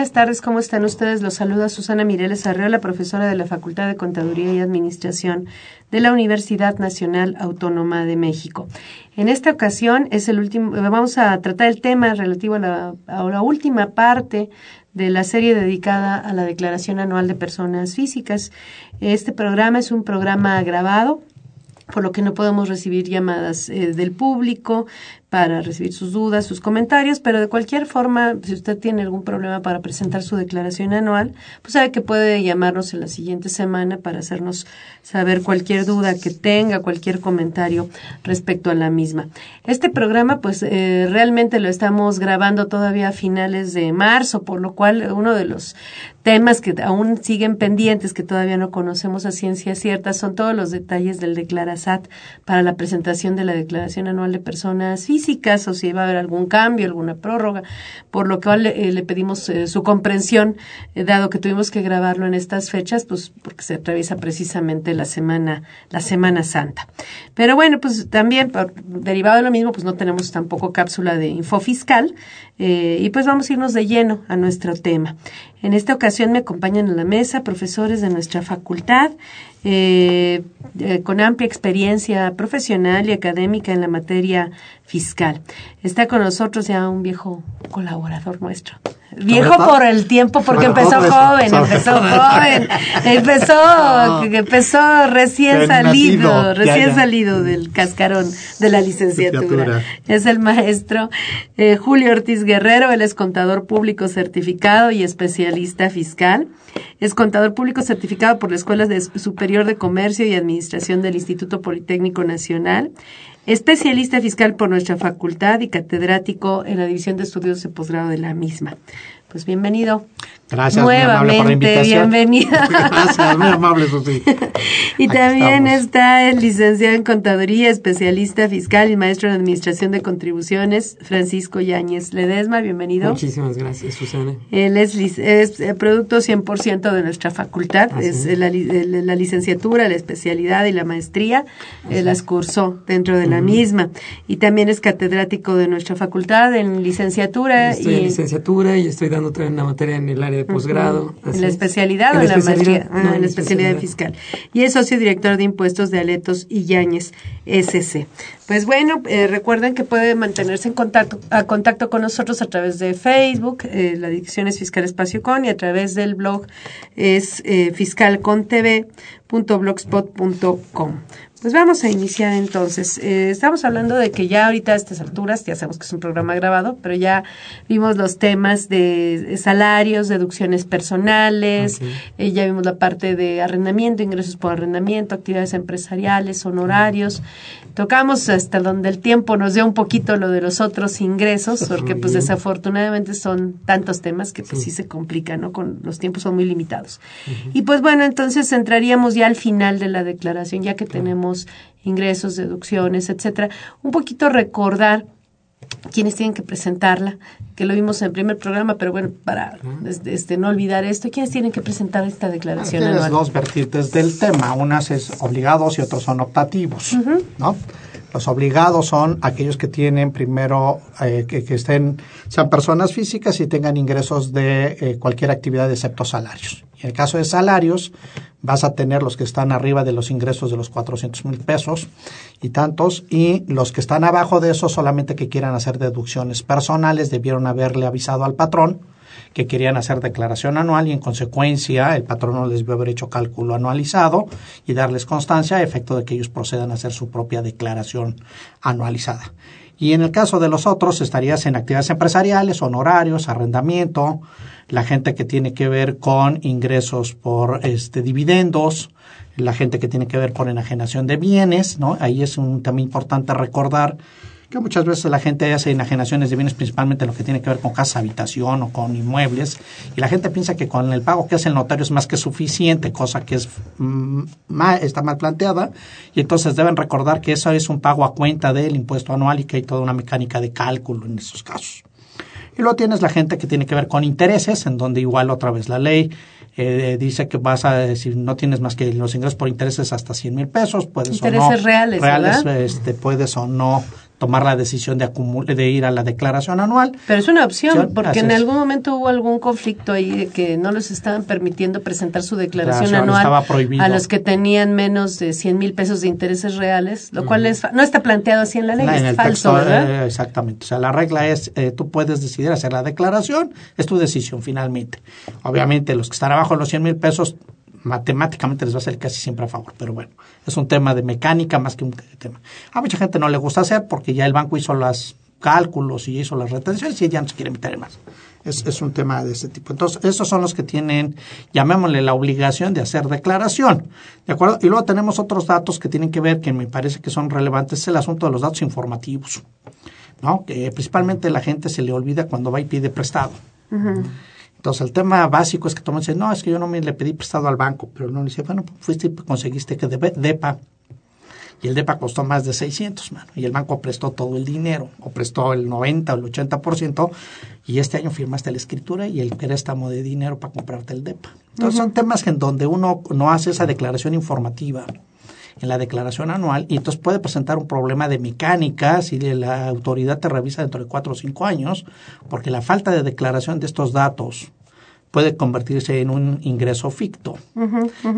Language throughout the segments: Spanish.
Buenas tardes, ¿cómo están ustedes? Los saluda Susana Mireles Arreola, profesora de la Facultad de Contaduría y Administración de la Universidad Nacional Autónoma de México. En esta ocasión es el último, vamos a tratar el tema relativo a la, última parte de la serie dedicada a la Declaración Anual de Personas Físicas. Este programa es un programa grabado por lo que no podemos recibir llamadas eh, del público para recibir sus dudas, sus comentarios, pero de cualquier forma, si usted tiene algún problema para presentar su declaración anual, pues sabe que puede llamarnos en la siguiente semana para hacernos saber cualquier duda que tenga, cualquier comentario respecto a la misma. Este programa, pues eh, realmente lo estamos grabando todavía a finales de marzo, por lo cual uno de los temas que aún siguen pendientes, que todavía no conocemos a ciencia cierta, son todos los detalles del Declarasat para la presentación de la Declaración Anual de Personas Físicas, o si va a haber algún cambio, alguna prórroga, por lo cual eh, le pedimos eh, su comprensión, eh, dado que tuvimos que grabarlo en estas fechas, pues porque se atraviesa precisamente la semana, la Semana Santa. Pero bueno, pues también, derivado de lo mismo, pues no tenemos tampoco cápsula de info fiscal, y pues vamos a irnos de lleno a nuestro tema. En esta ocasión me acompañan en la mesa profesores de nuestra facultad eh, eh, con amplia experiencia profesional y académica en la materia fiscal. Está con nosotros ya un viejo colaborador nuestro. Viejo por el tiempo, porque empezó joven, empezó joven, empezó, empezó recién salido, recién salido del cascarón de la licenciatura. Es el maestro eh, Julio Ortiz Guerrero, él es contador público certificado y especialista fiscal. Es contador público certificado por la Escuela de Superior de Comercio y Administración del Instituto Politécnico Nacional especialista fiscal por nuestra facultad y catedrático en la División de Estudios de Posgrado de la misma. Pues bienvenido. Gracias, Nuevamente, por la invitación. bienvenida. Gracias, muy amable, Susi. y Aquí también estamos. está el licenciado en Contaduría, especialista fiscal y maestro en Administración de Contribuciones, Francisco Yáñez Ledesma. Bienvenido. Muchísimas gracias, Susana. Él es, es eh, producto 100% de nuestra facultad, Así es la, la licenciatura, la especialidad y la maestría, eh, las cursó dentro de la misma. Y también es catedrático de nuestra facultad en licenciatura Estoy y en licenciatura y estoy dando también una materia en el área de posgrado. en la es. especialidad o En en la maestría, no, Ah, en la especialidad fiscal. Y es socio director de impuestos de Aletos y Yáñez SC. Pues bueno, eh, recuerden que puede mantenerse en contacto, a contacto con nosotros a través de Facebook, eh, la dirección es Fiscal Espacio Con, y a través del blog es eh, fiscalcontv.blogspot.com. Pues vamos a iniciar entonces. Eh, estamos hablando de que ya ahorita a estas alturas, ya sabemos que es un programa grabado, pero ya vimos los temas de salarios, deducciones personales, eh, ya vimos la parte de arrendamiento, ingresos por arrendamiento, actividades empresariales, honorarios. Tocamos hasta donde el tiempo nos dio un poquito lo de los otros ingresos, porque pues desafortunadamente son tantos temas que pues sí, Sí. se complican, ¿no? Con los tiempos son muy limitados. Y pues bueno, entonces entraríamos ya al final de la declaración, ya que tenemos ingresos, deducciones, etcétera. Un poquito recordar quiénes tienen que presentarla, que lo vimos en el primer programa, pero bueno, para este, no olvidar esto, ¿quiénes tienen que presentar esta declaración Tienes anual? dos vertientes del tema, unas es obligados y otros son optativos, ¿no? Los obligados son aquellos que tienen primero, eh, que, que estén, sean personas físicas y tengan ingresos de eh, cualquier actividad excepto salarios. En el caso de salarios, vas a tener los que están arriba de los ingresos de los 400 mil pesos y tantos, y los que están abajo de eso solamente que quieran hacer deducciones personales debieron haberle avisado al patrón que querían hacer declaración anual y en consecuencia el patrono les debe haber hecho cálculo anualizado y darles constancia a efecto de que ellos procedan a hacer su propia declaración anualizada. Y en el caso de los otros estarías en actividades empresariales, honorarios, arrendamiento, la gente que tiene que ver con ingresos por este dividendos, la gente que tiene que ver con enajenación de bienes, ¿no? Ahí es un tema importante recordar que muchas veces la gente hace enajenaciones de bienes principalmente lo que tiene que ver con casa, habitación o con inmuebles y la gente piensa que con el pago que hace el notario es más que suficiente, cosa que es mm, está mal planteada y entonces deben recordar que eso es un pago a cuenta del impuesto anual y que hay toda una mecánica de cálculo en esos casos. Y luego tienes la gente que tiene que ver con intereses, en donde igual otra vez la ley eh, dice que vas a, si no tienes más que los ingresos por intereses hasta 100 mil pesos, puedes intereses o no. reales, reales este, puedes o no tomar la decisión de, de ir a la declaración anual. Pero es una opción, porque en algún momento hubo algún conflicto ahí de que no les estaban permitiendo presentar su declaración anual a los que tenían menos de 100 mil pesos de intereses reales, lo cual es, no está planteado así en la ley, es falso, ¿verdad? Eh, exactamente. O sea, la regla es, eh, tú puedes decidir hacer la declaración, es tu decisión finalmente. Obviamente, los que están abajo de los 100 mil pesos matemáticamente les va a ser casi siempre a favor, pero bueno, es un tema de mecánica más que un tema. A mucha gente no le gusta hacer porque ya el banco hizo los cálculos y hizo las retenciones y ya no se quiere meter en más. Es, es un tema de ese tipo. Entonces, esos son los que tienen, llamémosle la obligación de hacer declaración. ¿De acuerdo? Y luego tenemos otros datos que tienen que ver, que me parece que son relevantes, es el asunto de los datos informativos. ¿no? Que principalmente la gente se le olvida cuando va y pide prestado. Entonces, el tema básico es que tú me dices, no, es que yo no me le pedí prestado al banco, pero no le dice, bueno, fuiste y conseguiste que DEPA, y el DEPA costó más de 600, mano, y el banco prestó todo el dinero, o prestó el 90 o el 80%, y este año firmaste la escritura y el préstamo de dinero para comprarte el DEPA. Entonces, son temas en donde uno no hace esa declaración informativa en la declaración anual y entonces puede presentar un problema de mecánica si la autoridad te revisa dentro de cuatro o cinco años, porque la falta de declaración de estos datos puede convertirse en un ingreso ficto.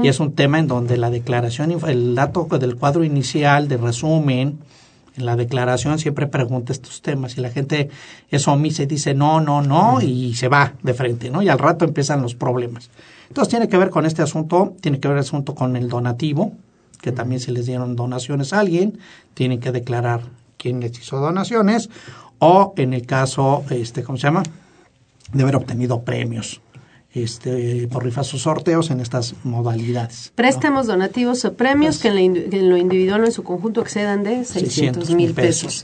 Y es un tema en donde la declaración, el dato del cuadro inicial de resumen, en la declaración siempre pregunta estos temas y la gente es omisa y dice no, no, no y se va de frente, ¿no? Y al rato empiezan los problemas. Entonces tiene que ver con este asunto, tiene que ver el asunto con el donativo, que también se les dieron donaciones a alguien, tienen que declarar quién les hizo donaciones, o en el caso, este, ¿cómo se llama? De haber obtenido premios este, por rifas o sorteos en estas modalidades. Préstamos, donativos o premios que en, lo individual o en su conjunto excedan de 600 mil pesos.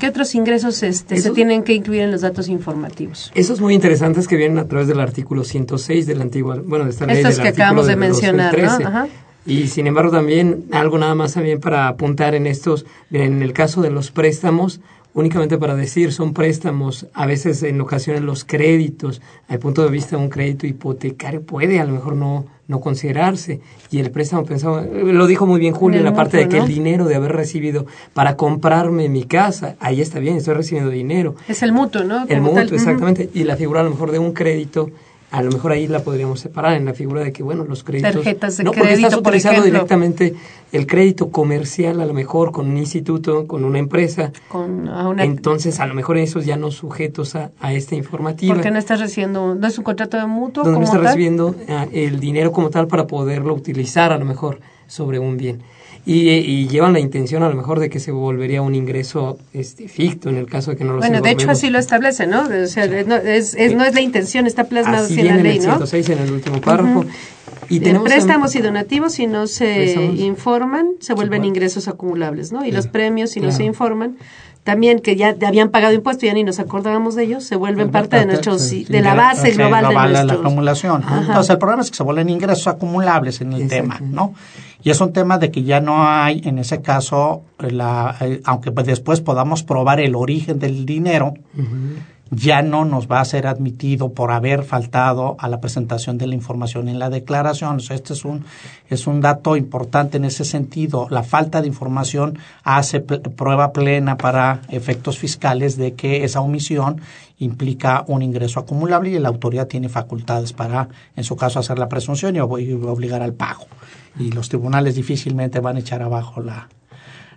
¿Qué otros ingresos este, se tienen que incluir en los datos informativos? Esos muy interesantes que vienen a través del artículo 106 del antiguo, bueno, de esta ley Estos que acabamos de, mencionar, ¿no? Y sin embargo también algo nada más también para apuntar en estos, en el caso de los préstamos, únicamente para decir son préstamos, a veces en ocasiones los créditos, al punto de vista de un crédito hipotecario puede a lo mejor no, no considerarse. Y el préstamo pensaba, lo dijo muy bien Julio en la parte de que el dinero de haber recibido para comprarme mi casa, ahí está bien, estoy recibiendo dinero. Es el mutuo, ¿no? el mutuo, exactamente. Y la figura a lo mejor de un crédito a lo mejor ahí la podríamos separar en la figura de que, bueno, los créditos... Tarjetas de no, crédito, porque estás utilizando directamente el crédito comercial, a lo mejor con un instituto, con una empresa. Con Entonces, a lo mejor esos ya no sujetos a, a esta informativa. Porque no estás recibiendo, no es un contrato de mutuo Donde no estás recibiendo ah, el dinero como tal para poderlo utilizar, a lo mejor, sobre un bien y, llevan la intención a lo mejor de que se volvería un ingreso este, ficto en el caso de que no lo Bueno, de hecho así lo establece, ¿no? O sea, no, es, no es la intención, está plasmado así en la ley, en el 106 en el último párrafo. Y tenemos préstamos y donativos, si no se informan, se vuelven ingresos acumulables, ¿no? Y los premios, si no se informan, también que ya habían pagado impuestos y ya ni nos acordábamos de ellos, se vuelven parte de nuestros de la base global, de nuestros... la acumulación. Entonces el problema es que se vuelven ingresos acumulables en el tema, ¿no? Y es un tema de que ya no hay en ese caso la aunque después podamos probar el origen del dinero, ya no nos va a ser admitido por haber faltado a la presentación de la información en la declaración. este es un, es un dato importante en ese sentido. La falta de información hace prueba plena para efectos fiscales de que esa omisión implica un ingreso acumulable y la autoridad tiene facultades para, en su caso, hacer la presunción y obligar al pago. Y los tribunales difícilmente van a echar abajo la,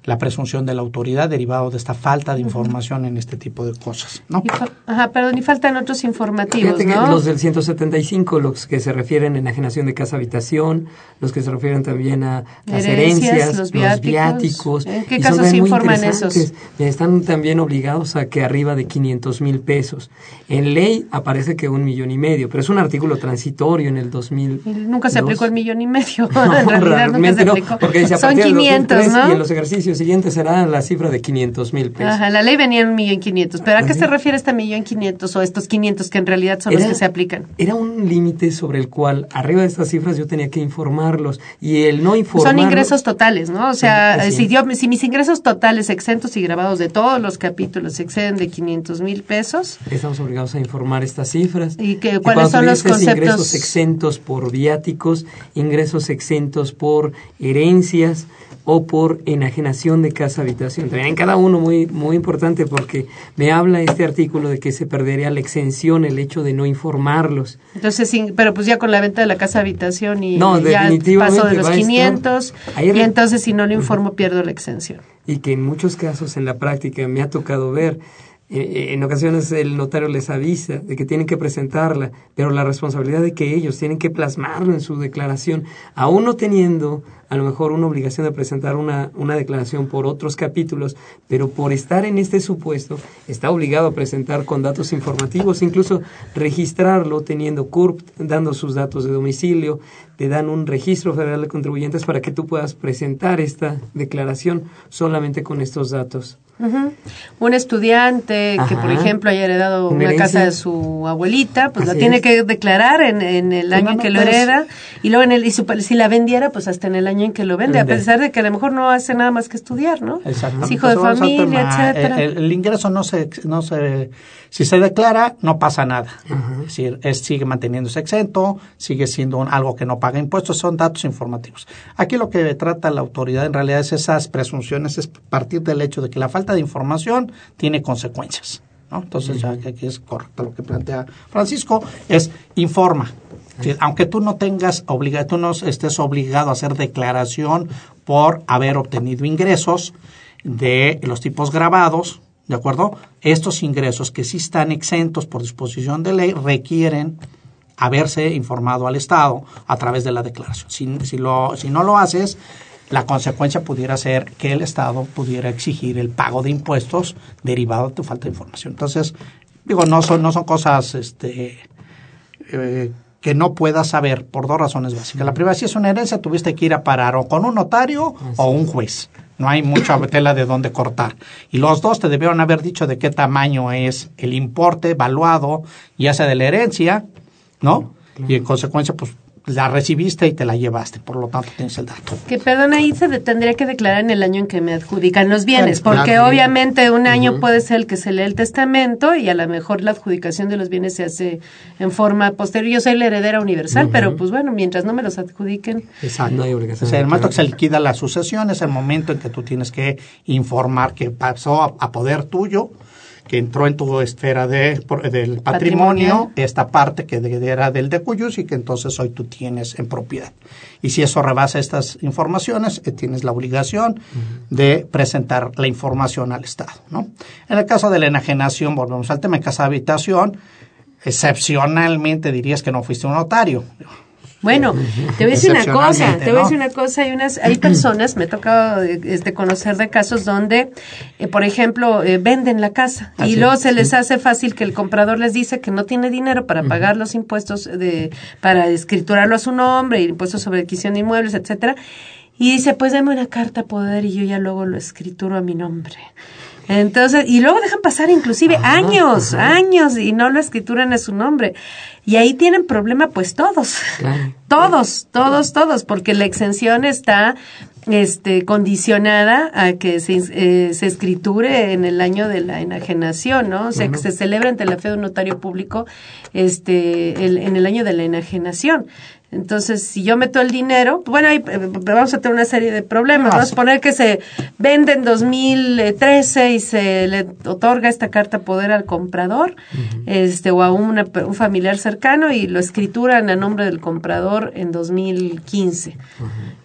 la presunción de la autoridad derivado de esta falta de información en este tipo de cosas. ¿no? ajá, pero ni faltan otros informativos, ¿no? los del 175, los que se refieren en enajenación de casa habitación, los que se refieren también a las herencias, los viáticos. ¿En qué casos se informan esos? Están también obligados a que arriba de 500 mil pesos. En ley aparece que un millón y medio, pero es un artículo transitorio en el 2000. Nunca se aplicó el millón y medio. en realidad nunca se aplicó. porque Son 500, ¿no? Y en los ejercicios siguiente será la cifra de 500 mil pesos. Ajá, la ley venía en un millón quinientos. ¿Pero a qué se refiere este millón quinientos o estos 500 que en realidad son los que se aplican? Era un límite sobre el cual, arriba de estas cifras, yo tenía que informarlos. Y el no informar. Son ingresos totales, ¿no? O sea, si, yo, si mis ingresos totales exentos y grabados de todos los capítulos exceden de 500 mil pesos. Estamos obligados a informar estas cifras. ¿Y que, cuáles son los conceptos? Ingresos exentos por viáticos, ingresos exentos por herencias o por enajenación de casa habitación. También en cada uno muy muy importante porque me habla este artículo de que se perdería la exención el hecho de no informarlos. Entonces, sí, pero pues ya con la venta de la casa habitación y no, ya definitivamente paso de los 500 y entonces si no lo informo pierdo la exención. Y que en muchos casos en la práctica me ha tocado ver eh, en ocasiones el notario les avisa de que tienen que presentarla, pero la responsabilidad de que ellos tienen que plasmarlo en su declaración, aún no teniendo a lo mejor una obligación de presentar una, una declaración por otros capítulos, pero por estar en este supuesto está obligado a presentar con datos informativos, incluso registrarlo teniendo CURP, dando sus datos de domicilio, te dan un registro federal de contribuyentes para que tú puedas presentar esta declaración solamente con estos datos. Un estudiante que, por ejemplo, haya heredado una, casa de su abuelita, pues la tiene que declarar en, en el año en que lo hereda y luego en el y si la vendiera, pues hasta en el año que lo vende, a pesar de que a lo mejor no hace nada más que estudiar, ¿no? Exacto. Es hijo de familia, etcétera. El, ingreso no se, no se, si se declara, no pasa nada. Es decir, es, sigue manteniéndose exento, sigue siendo algo que no paga impuestos, son datos informativos. Aquí lo que trata la autoridad en realidad es esas presunciones, es partir del hecho de que la falta de información tiene consecuencias. ¿no? Entonces, ya que aquí es correcto lo que plantea Francisco, es informa. Aunque tú no tengas obliga, tú no estés obligado a hacer declaración por haber obtenido ingresos de los tipos grabados, ¿de acuerdo? Estos ingresos que sí están exentos por disposición de ley requieren haberse informado al Estado a través de la declaración. Si, si, lo, si no lo haces, la consecuencia pudiera ser que el Estado pudiera exigir el pago de impuestos derivado de tu falta de información. Entonces, digo, no son, no son cosas este, eh, que no puedas saber por dos razones básicas. La primera, si es una herencia, tuviste que ir a parar o con un notario o un juez. No hay mucha tela de dónde cortar. Y los dos te debieron haber dicho de qué tamaño es el importe evaluado, ya sea de la herencia, ¿no? Y en consecuencia, pues la recibiste y te la llevaste, por lo tanto tienes el dato. Que perdón, ahí se tendría que declarar en el año en que me adjudican los bienes, porque obviamente un año puede ser el que se lee el testamento y a lo mejor la adjudicación de los bienes se hace en forma posterior. Yo soy la heredera universal, pero pues bueno, mientras no me los adjudiquen. Exacto. No hay obligación. O sea, el momento que se liquida la sucesión es el momento en que tú tienes que informar que pasó a poder tuyo que entró en tu esfera de, del patrimonio, esta parte que era del de Cuyus y que entonces hoy tú tienes en propiedad. Y si eso rebasa estas informaciones, eh, tienes la obligación de presentar la información al Estado. ¿no? En el caso de la enajenación, volvemos al tema de casa habitación, excepcionalmente dirías que no fuiste un notario. Bueno, te voy a decir una cosa, te voy a decir una cosa, hay unas, hay personas, me ha tocado este, conocer de casos donde, eh, por ejemplo, eh, venden la casa y luego se les hace fácil que el comprador les dice que no tiene dinero para pagar los impuestos de, para escriturarlo a su nombre, impuestos sobre adquisición de inmuebles, etcétera, y dice, pues dame una carta poder y yo ya luego lo escrituro a mi nombre. Entonces, y luego dejan pasar inclusive años, años y no lo escrituran a su nombre. Y ahí tienen problema pues todos, todos, todos, todos, porque la exención está este, condicionada a que se, eh, se escriture en el año de la enajenación, ¿no? O sea, que se celebra ante la fe de un notario público este, el, en el año de la enajenación. Entonces, si yo meto el dinero, bueno, ahí eh, vamos a tener una serie de problemas. Vamos a poner que se vende en 2013 y se le otorga esta carta poder al comprador este o a un familiar cercano y lo escrituran a nombre del comprador en 2015.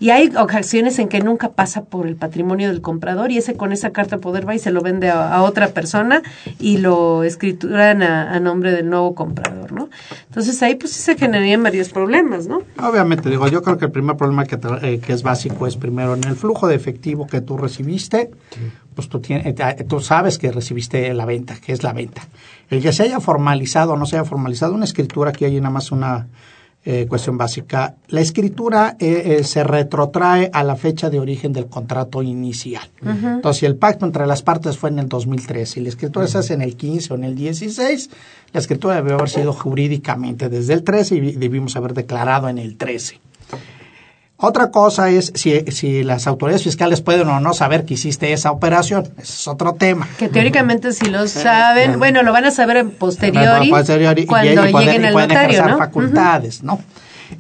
Y hay ocasiones en que nunca pasa por el patrimonio del comprador y ese con esa carta poder va y se lo vende a, otra persona y lo escrituran a, a, nombre del nuevo comprador, ¿no? Entonces ahí pues sí se generarían varios problemas, ¿no? Obviamente, digo, yo creo que el primer problema que, eh, que es básico es primero en el flujo de efectivo que tú recibiste, pues tú, tienes, eh, tú sabes que recibiste la venta, que es la venta. El que se haya formalizado o no se haya formalizado una escritura, aquí hay nada más una eh, cuestión básica. La escritura eh, eh, se retrotrae a la fecha de origen del contrato inicial. Entonces, si el pacto entre las partes fue en el 2013 y la escritura se hace en el 15 o en el 16, la escritura debe haber sido jurídicamente desde el 13 y debimos haber declarado en el 13. Otra cosa es si, si, las autoridades fiscales pueden o no saber que hiciste esa operación. Ese es otro tema. Que teóricamente si lo saben, bueno, lo van a saber en posteriori, posteriori cuando lleguen al notario, ¿no? facultades, ¿no?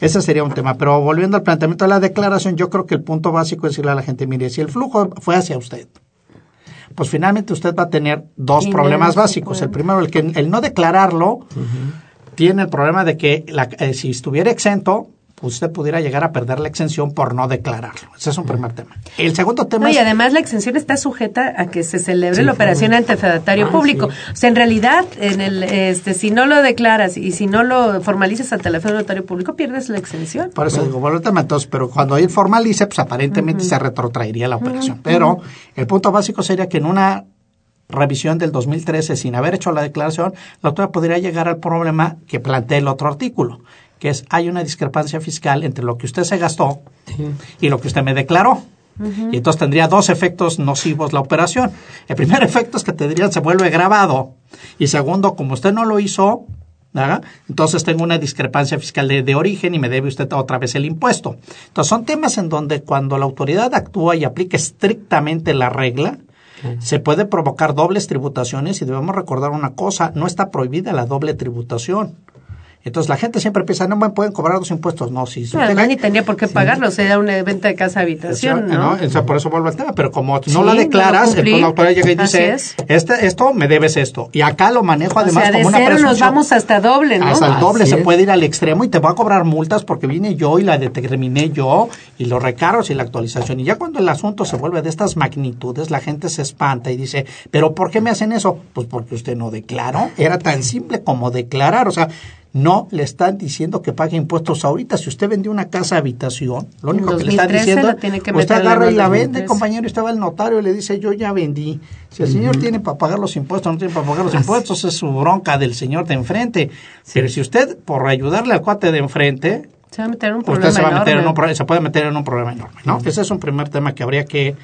Ese sería un tema. Pero volviendo al planteamiento de la declaración, yo creo que el punto básico es decirle a la gente, mire, si el flujo fue hacia usted, pues finalmente usted va a tener dos problemas básicos. El primero, el que el no declararlo tiene el problema de que la, eh, si estuviera exento, usted pudiera llegar a perder la exención por no declararlo. Ese es un primer tema. El segundo tema Y además la exención está sujeta a que se celebre la operación ante fedatario público. O sea, en realidad, en el, este, si no lo declaras y si no lo formalizas ante el fedatario público, pierdes la exención. Por eso digo, bueno, entonces, pero cuando él formalice, pues aparentemente se retrotraería la operación. Pero el punto básico sería que en una revisión del 2013 sin haber hecho la declaración, la autoridad podría llegar al problema que plantea el otro artículo, que es hay una discrepancia fiscal entre lo que usted se gastó y lo que usted me declaró. Y entonces tendría dos efectos nocivos la operación. El primer efecto es que tendría, se vuelve grabado. Y segundo, como usted no lo hizo, entonces tengo una discrepancia fiscal de, origen y me debe usted otra vez el impuesto. Entonces son temas en donde cuando la autoridad actúa y aplica estrictamente la regla, se puede provocar dobles tributaciones y debemos recordar una cosa, no está prohibida la doble tributación. Entonces la gente siempre piensa, no me pueden cobrar los impuestos. No, si no, además ni tendría por qué pagarlo, sería una venta de casa habitación, ¿no? por eso vuelvo al tema, pero como no la declaras, entonces la autoridad llega y dice, este, esto me debes esto. Y acá lo manejo además como una cero nos vamos hasta doble, ¿no? Hasta el doble, se puede ir al extremo y te voy a cobrar multas porque vine yo y la determiné yo y los recargos y la actualización. Y ya cuando el asunto se vuelve de estas magnitudes, la gente se espanta y dice, pero ¿por qué me hacen eso? Pues porque usted no declaró. Era tan simple como declarar, o sea, no le están diciendo que pague impuestos ahorita. Si usted vendió una casa habitación, lo único que le están diciendo, tiene que usted agarra y la vende, compañero, estaba el notario y le dice, yo ya vendí. Si el señor tiene para pagar los impuestos, no tiene para pagar los impuestos, es su bronca del señor de enfrente. Pero si usted, por ayudarle al cuate de enfrente, se va a meter en un problema se, va a meter en un, se puede meter en un problema enorme. ¿no? Ese es un primer tema que habría que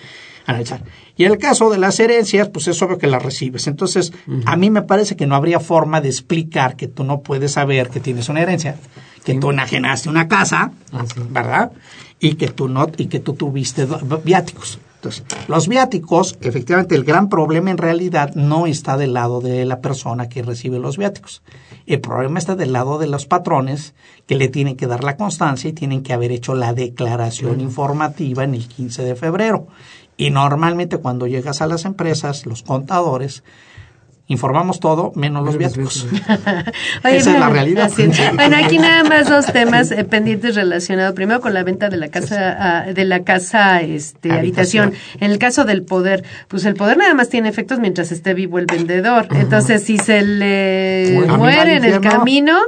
analizar. Y en el caso de las herencias, pues es obvio que las recibes. Entonces, a mí me parece que no habría forma de explicar que tú no puedes saber que tienes una herencia, que tú enajenaste una casa, ah, ¿verdad? Y que tú no, y que tú tuviste viáticos. Entonces, los viáticos, efectivamente, el gran problema en realidad no está del lado de la persona que recibe los viáticos. El problema está del lado de los patrones que le tienen que dar la constancia y tienen que haber hecho la declaración informativa en el 15 de febrero. Y normalmente cuando llegas a las empresas, los contadores, informamos todo menos los viáticos. Esa es la realidad. Bueno, aquí nada más dos temas eh, pendientes relacionados. Primero con la venta de la casa ah, de la casa este habitación. En el caso del poder, pues el poder nada más tiene efectos mientras esté vivo el vendedor. Entonces, si se le muere. en el camino,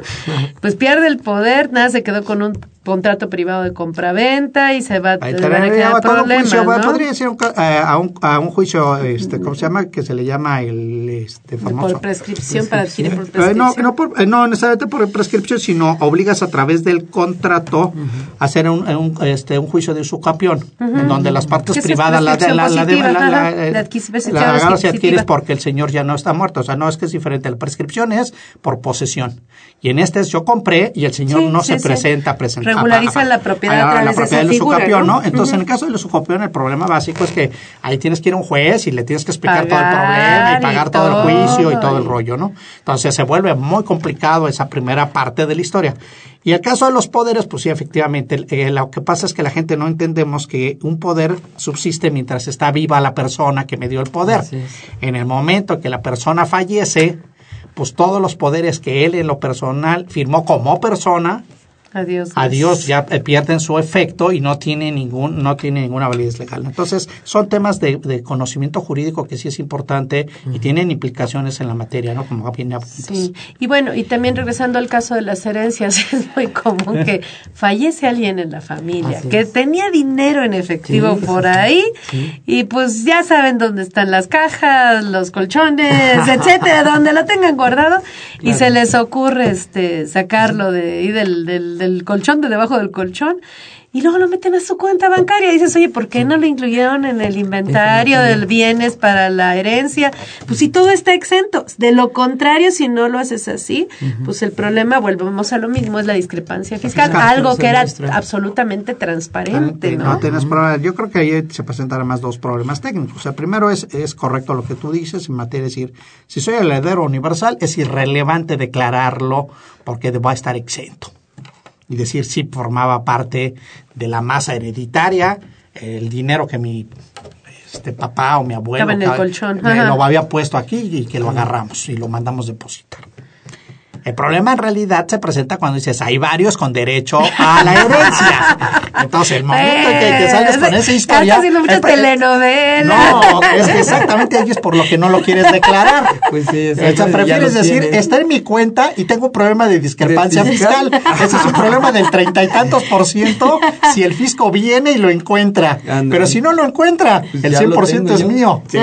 pues pierde el poder, nada se quedó con un contrato privado de compraventa y se va, a quedar problemas, juicio, Podría ser eh, a, un, a un juicio, este, ¿cómo se llama? Que se le llama el este, famoso. Por prescripción, para adquirir por prescripción. No, no, por, eh, no necesariamente por prescripción, sino obligas a través del contrato a hacer un, un, este, un juicio de usucapión, en donde las partes privadas la, la, la, la, la, la, se adquieres porque el señor ya no está muerto. O sea, no es que es diferente. La prescripción es por posesión. Y en este es yo compré y el señor no se presenta, presenta regulariza la propiedad a, través la propiedad de figura, ¿no? Entonces, en el caso del usucapión, el problema básico es que ahí tienes que ir a un juez y le tienes que explicar todo el problema y pagar todo, el juicio y todo el rollo, ¿no? Entonces, se vuelve muy complicado esa primera parte de la historia. Y el caso de los poderes, pues sí, efectivamente, eh, lo que pasa es que la gente no entendemos que un poder subsiste mientras está viva la persona que me dio el poder. En el momento que la persona fallece, pues todos los poderes que él en lo personal firmó como persona Adiós. Adiós, ya eh, pierden su efecto y no tiene ningún, no tiene ninguna validez legal. Entonces, son temas de, de conocimiento jurídico que sí es importante y tienen implicaciones en la materia, ¿no? Como bien Sí. Y bueno, y también regresando al caso de las herencias, es muy común que fallece alguien en la familia, que tenía dinero en efectivo por ahí y pues ya saben dónde están las cajas, los colchones, etcétera, donde lo tengan guardado y se les ocurre este sacarlo de, y del, del del colchón, de debajo del colchón, y luego lo meten a su cuenta bancaria. Y dices, oye, ¿por qué no lo incluyeron en el inventario de bienes para la herencia? Pues si todo está exento. De lo contrario, si no lo haces así, pues el problema, volvemos a lo mismo, es la discrepancia fiscal, algo que era absolutamente transparente. ¿no? no tienes problema. Yo creo que ahí se presentan además dos problemas técnicos. O sea, primero es, es correcto lo que tú dices en materia de decir, si soy el heredero universal, es irrelevante declararlo porque va a estar exento y decir si formaba parte de la masa hereditaria, el dinero que mi este papá o mi abuelo en el colchón. lo había puesto aquí y que lo agarramos y lo mandamos depositar. El problema en realidad se presenta cuando dices, hay varios con derecho a la herencia. Entonces, el momento en que, sales con esa historia... haciendo muchas telenovelas. No, es que exactamente es por lo que no lo quieres declarar. Pues sí, o sea, prefieres decir, está en mi cuenta y tengo un problema de discrepancia fiscal. Ese es un problema del treinta y tantos por ciento si el fisco viene y lo encuentra. Pero si no lo encuentra, pues el 100 por ciento es mío. Sí,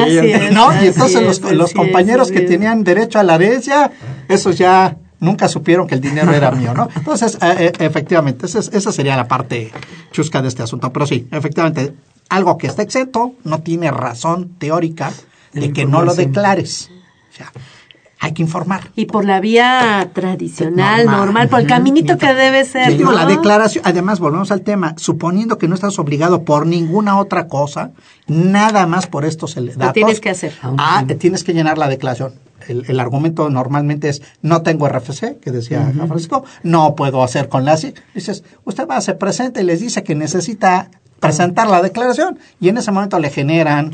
¿No? y entonces los, los compañeros que tenían derecho a la herencia, esos ya nunca supieron que el dinero era mío, ¿no? Entonces, eh, eh, efectivamente, esa, esa sería la parte chusca de este asunto. Pero sí, efectivamente, algo que está exento no tiene razón teórica de que no lo declares. O sea, hay que informar. Y por la vía tradicional, normal, por el caminito que debe ser. Sí, la declaración, además, volvemos al tema, suponiendo que no estás obligado por ninguna otra cosa, nada más por estos datos. Lo tienes que hacer. Ah, tienes que llenar la declaración el, argumento normalmente es no tengo RFC, que decía Francisco, no puedo hacer con la Dices, usted va, se presenta y les dice que necesita presentar la declaración y en ese momento le generan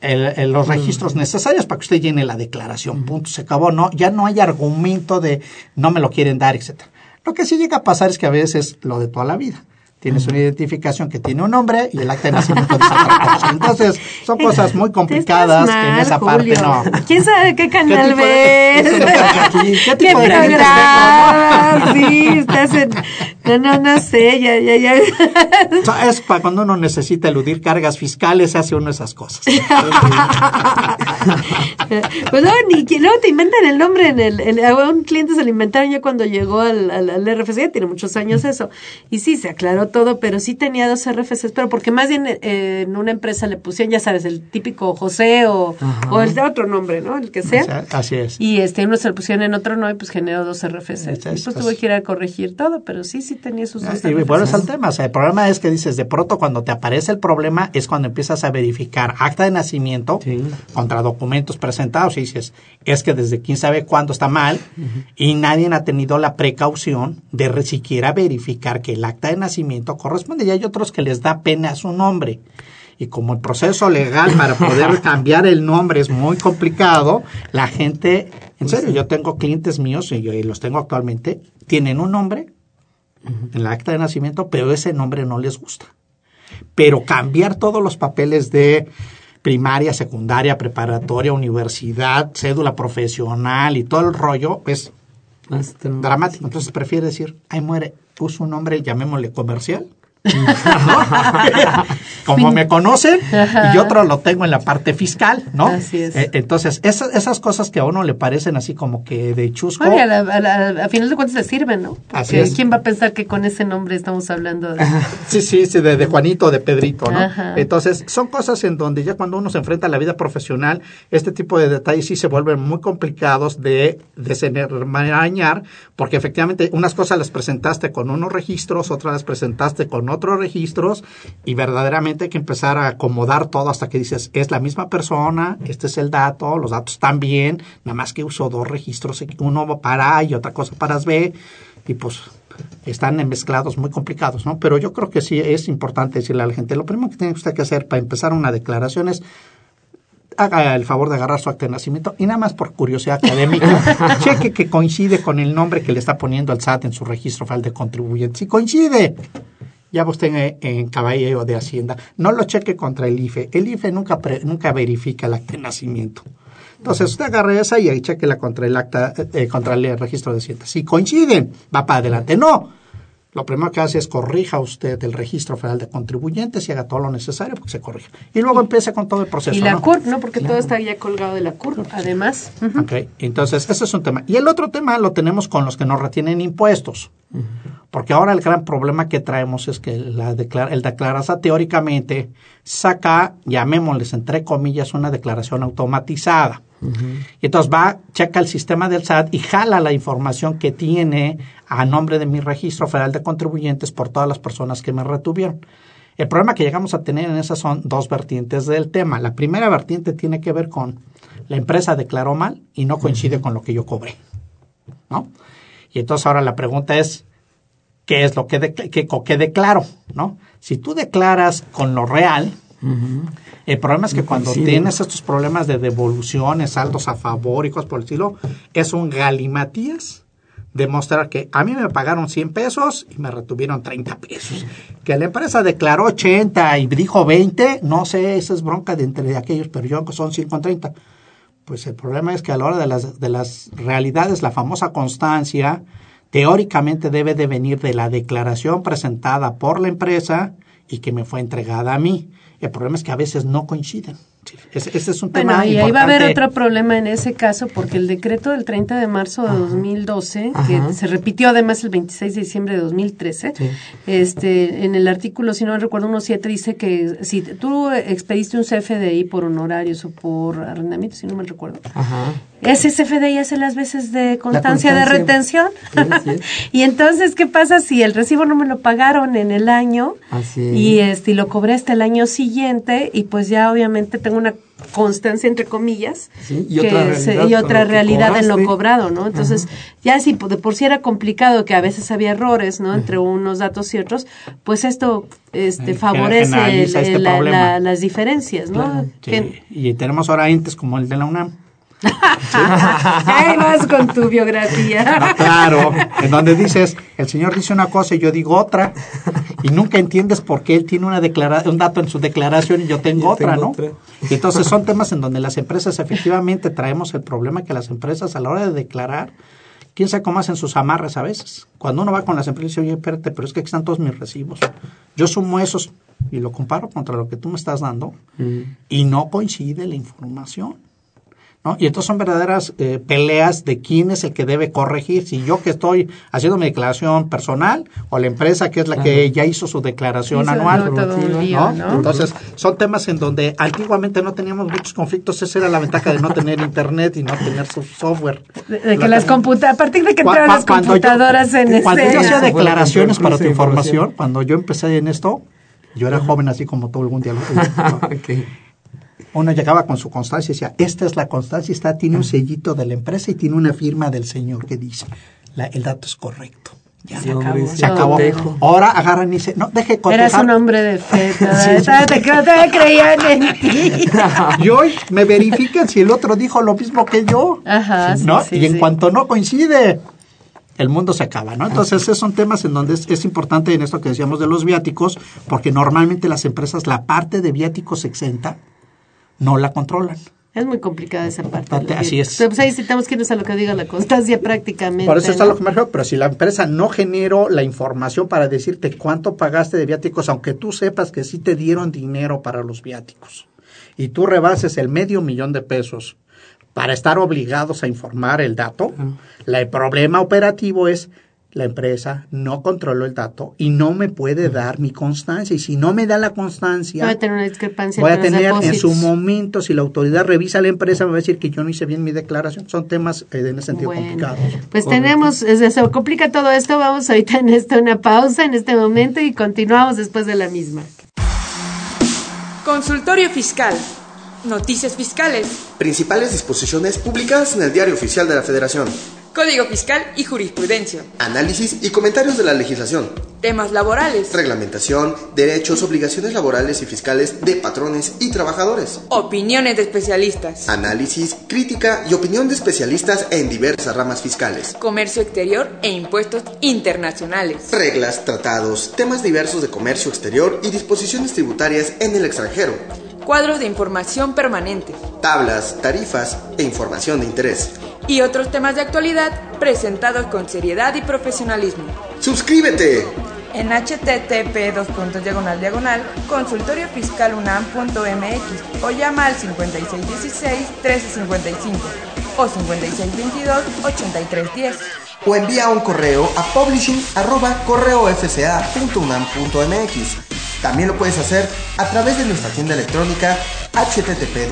los registros necesarios para que usted llene la declaración. Punto, se acabó. No, ya no hay argumento de no me lo quieren dar, etcétera. Lo que sí llega a pasar es que a veces lo de toda la vida tienes una identificación que tiene un nombre y el acta de nacimiento dice otra cosa. Entonces, son cosas muy complicadas que en esa parte no. ¿Quién sabe qué canal ves? ¿Qué, tipo de programa? Sí, estás en... No, no, no sé, ya, ya, ya. es para cuando uno necesita eludir cargas fiscales, hace uno esas cosas. pues luego, ni, luego te inventan el nombre en el, a un cliente se lo inventaron ya cuando llegó al, al, al RFC, tiene muchos años eso. Y sí, se aclaró todo, pero sí tenía dos RFCs, pero porque más bien eh, en una empresa le pusieron, ya sabes, el típico José o, o el de otro nombre, ¿no? El que sea. así es. Y este uno se lo pusieron en otro no y pues generó dos RFCs. y pues tuve que ir a corregir todo, pero sí, sí tenía sus dos Y bueno, es el tema. O sea, el problema es que dices, de pronto cuando te aparece el problema es cuando empiezas a verificar acta de nacimiento contra documentos presentados y dices, es que desde quién sabe cuándo está mal y nadie ha tenido la precaución de siquiera verificar que el acta de nacimiento corresponde y hay otros que les da pena su nombre. Y como el proceso legal para poder cambiar el nombre es muy complicado, la gente, en serio, yo tengo clientes míos y, yo, los tengo actualmente, tienen un nombre en la acta de nacimiento, pero ese nombre no les gusta. Pero cambiar todos los papeles de primaria, secundaria, preparatoria, universidad, cédula profesional y todo el rollo es dramático. Entonces prefiere decir, ahí muere puso un nombre, llamémosle comercial. Como me conocen, y otro lo tengo en la parte fiscal, ¿no? Así es. Eh, entonces, esas, esas cosas que a uno le parecen así como que de chusco. a, final de cuentas le sirven, ¿no? Porque ¿quién va a pensar que con ese nombre estamos hablando de... sí, sí, sí, de, Juanito, de Pedrito, ¿no? Entonces, son cosas en donde ya cuando uno se enfrenta a la vida profesional, este tipo de detalles sí se vuelven muy complicados de desenmarañar, porque efectivamente unas cosas las presentaste con unos registros, otras las presentaste con otros registros y verdaderamente hay que empezar a acomodar todo hasta que dices, es la misma persona, este es el dato, los datos están bien, nada más que uso dos registros, uno para A y otra cosa para B, y pues están mezclados muy complicados, ¿no? Pero yo creo que sí es importante decirle a la gente, lo primero que tiene usted que hacer para empezar una declaración es haga el favor de agarrar su acta de nacimiento y nada más por curiosidad académica, cheque que coincide con el nombre que le está poniendo el SAT en su registro federal de contribuyentes. Si coincide, ya usted en, en caballero de Hacienda, no lo cheque contra el IFE. El IFE nunca, nunca verifica el acta de nacimiento. Entonces usted agarra esa y ahí chequela contra el acta, eh, eh, contra el registro de Hacienda. Si coinciden, va para adelante. No, lo primero que hace es corrija usted el registro federal de contribuyentes y haga todo lo necesario porque se corrija. Y luego empiece con todo el proceso. Y la CURP, ¿no? Porque todo está ya colgado de la CURP, además. Ok, entonces ese es un tema. Y el otro tema lo tenemos con los que nos retienen impuestos. Porque ahora el gran problema que traemos es que la declara, el declararse teóricamente saca, llamémosles entre comillas, una declaración automatizada. Y entonces va, checa el sistema del SAT y jala la información que tiene a nombre de mi registro federal de contribuyentes por todas las personas que me retuvieron. El problema que llegamos a tener en esas son dos vertientes del tema. La primera vertiente tiene que ver con la empresa declaró mal y no coincide con lo que yo cobré. ¿No? Y entonces ahora la pregunta es, qué es lo que, que, declaro, ¿no? Si tú declaras con lo real, el problema es que cuando tienes estos problemas de devoluciones, saldos a favor y cosas por el estilo, es un galimatías demostrar que a mí me pagaron 100 pesos y me retuvieron 30 pesos. Que la empresa declaró 80 y dijo 20, no sé, esa es bronca de entre aquellos, pero yo son 100 con 30. Pues el problema es que a la hora de las, de las realidades, la famosa constancia, teóricamente debe de venir de la declaración presentada por la empresa y que me fue entregada a mí. El problema es que a veces no coinciden. Ese, es un tema bueno, y ahí va a haber otro problema en ese caso, porque el decreto del 30 de marzo de 2012, que se repitió además el 26 de diciembre de 2013, este, en el artículo, si no recuerdo, 1.7 dice que si tú expediste un CFDI por honorarios o por arrendamiento, si no me recuerdo, ese CFDI hace las veces de constancia, de retención. y entonces, ¿qué pasa si el recibo no me lo pagaron en el año y este lo cobré hasta el año siguiente y pues ya obviamente tengo una constancia entre comillas y, otra realidad, en lo cobrado, ¿no? Entonces, ya si de por sí era complicado que a veces había errores, ¿no? Entre unos datos y otros, pues esto este favorece este las diferencias, ¿no? y tenemos ahora entes como el de la UNAM Ahí vas con tu biografía. claro, en donde dices, el señor dice una cosa y yo digo otra, y nunca entiendes por qué él tiene una un dato en su declaración y yo tengo otra, ¿no? Y entonces son temas en donde las empresas efectivamente traemos el problema que las empresas a la hora de declarar, quién sabe cómo hacen sus amarres a veces. Cuando uno va con las empresas y dice, oye, espérate, pero es que aquí están todos mis recibos. Yo sumo esos y lo comparo contra lo que tú me estás dando mm. y no coincide la información. Y entonces son verdaderas eh, peleas de quién es el que debe corregir, si yo que estoy haciendo mi declaración personal o la empresa que es la que ya hizo su declaración anual. Entonces son temas en donde antiguamente no teníamos muchos conflictos, esa era la ventaja de no tener internet y no tener su software. De, que las computadoras, a partir de que entraron las computadoras en Cuando yo hacía declaraciones para tu información, cuando yo empecé en esto, yo era joven así como todo algún día. okay uno llegaba con su constancia y decía, esta es la constancia, está, tiene un sellito de la empresa y tiene una firma del señor que dice, el dato es correcto. Ya se acabó. Se acabó. Ahora agarran y dicen, no, deje cotejar. Eras un hombre de fe, te, te creían en ti. y hoy me verifican si el otro dijo lo mismo que yo. Ajá, ¿no? y en cuanto no coincide, el mundo se acaba, ¿no? Entonces, esos son temas en donde es, es, importante en esto que decíamos de los viáticos, porque normalmente las empresas, la parte de viáticos exenta, no la controlan. Es muy complicada esa parte. así es. Pues ahí necesitamos que irnos a lo que diga la constancia prácticamente. Por eso está lo que me refiero, pero si la empresa no generó la información para decirte cuánto pagaste de viáticos, aunque tú sepas que sí te dieron dinero para los viáticos, y tú rebases el medio millón de pesos para estar obligados a informar el dato, el problema operativo es la empresa no controló el dato y no me puede dar mi constancia. Y si no me da la constancia, voy a tener una discrepancia. Voy a tener en su momento, si la autoridad revisa la empresa, me va a decir que yo no hice bien mi declaración. Son temas eh, en ese sentido complicados. Pues tenemos, se complica todo esto. Vamos ahorita en esto una pausa en este momento y continuamos después de la misma. Consultorio Fiscal. Noticias fiscales. Principales disposiciones publicadas en el Diario Oficial de la Federación. Código Fiscal y Jurisprudencia. Análisis y comentarios de la legislación. Temas laborales. Reglamentación, derechos, obligaciones laborales y fiscales de patrones y trabajadores. Opiniones de especialistas. Análisis, crítica y opinión de especialistas en diversas ramas fiscales. Comercio exterior e impuestos internacionales. Reglas, tratados, temas diversos de comercio exterior y disposiciones tributarias en el extranjero cuadros de información permanente, tablas, tarifas e información de interés. Y otros temas de actualidad presentados con seriedad y profesionalismo. ¡Suscríbete! En http diagonal diagonal consultoriofiscalunam.mx o llama al 5616 1355 o 5622 8310. o envía un correo a publishing.correofca.unam.mx. También lo puedes hacer a través de nuestra tienda electrónica http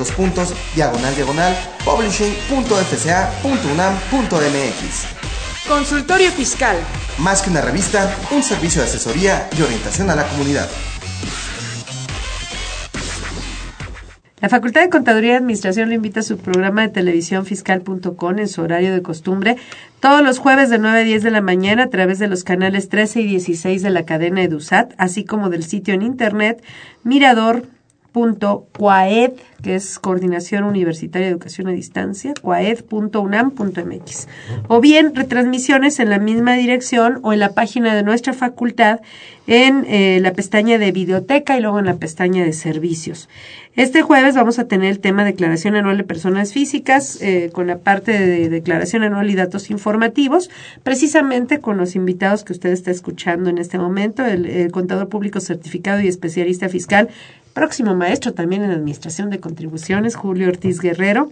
diagonal diagonal publishing.fca.unam.mx. Consultorio Fiscal. Más que una revista, un servicio de asesoría y orientación a la comunidad. La Facultad de Contaduría y Administración lo invita a su programa de televisión fiscal.com en su horario de costumbre todos los jueves de 9 a 10 de la mañana a través de los canales 13 y 16 de la cadena EduSat, así como del sitio en internet mirador.cuaed, que es Coordinación Universitaria de Educación a Distancia, cuaed.unam.mx. O bien retransmisiones en la misma dirección o en la página de nuestra facultad en eh, la pestaña de biblioteca y luego en la pestaña de servicios. Este jueves vamos a tener el tema declaración anual de personas físicas eh, con la parte de declaración anual y datos informativos, precisamente con los invitados que usted está escuchando en este momento, el, contador público certificado y especialista fiscal, próximo maestro también en administración de contribuciones, Julio Ortiz Guerrero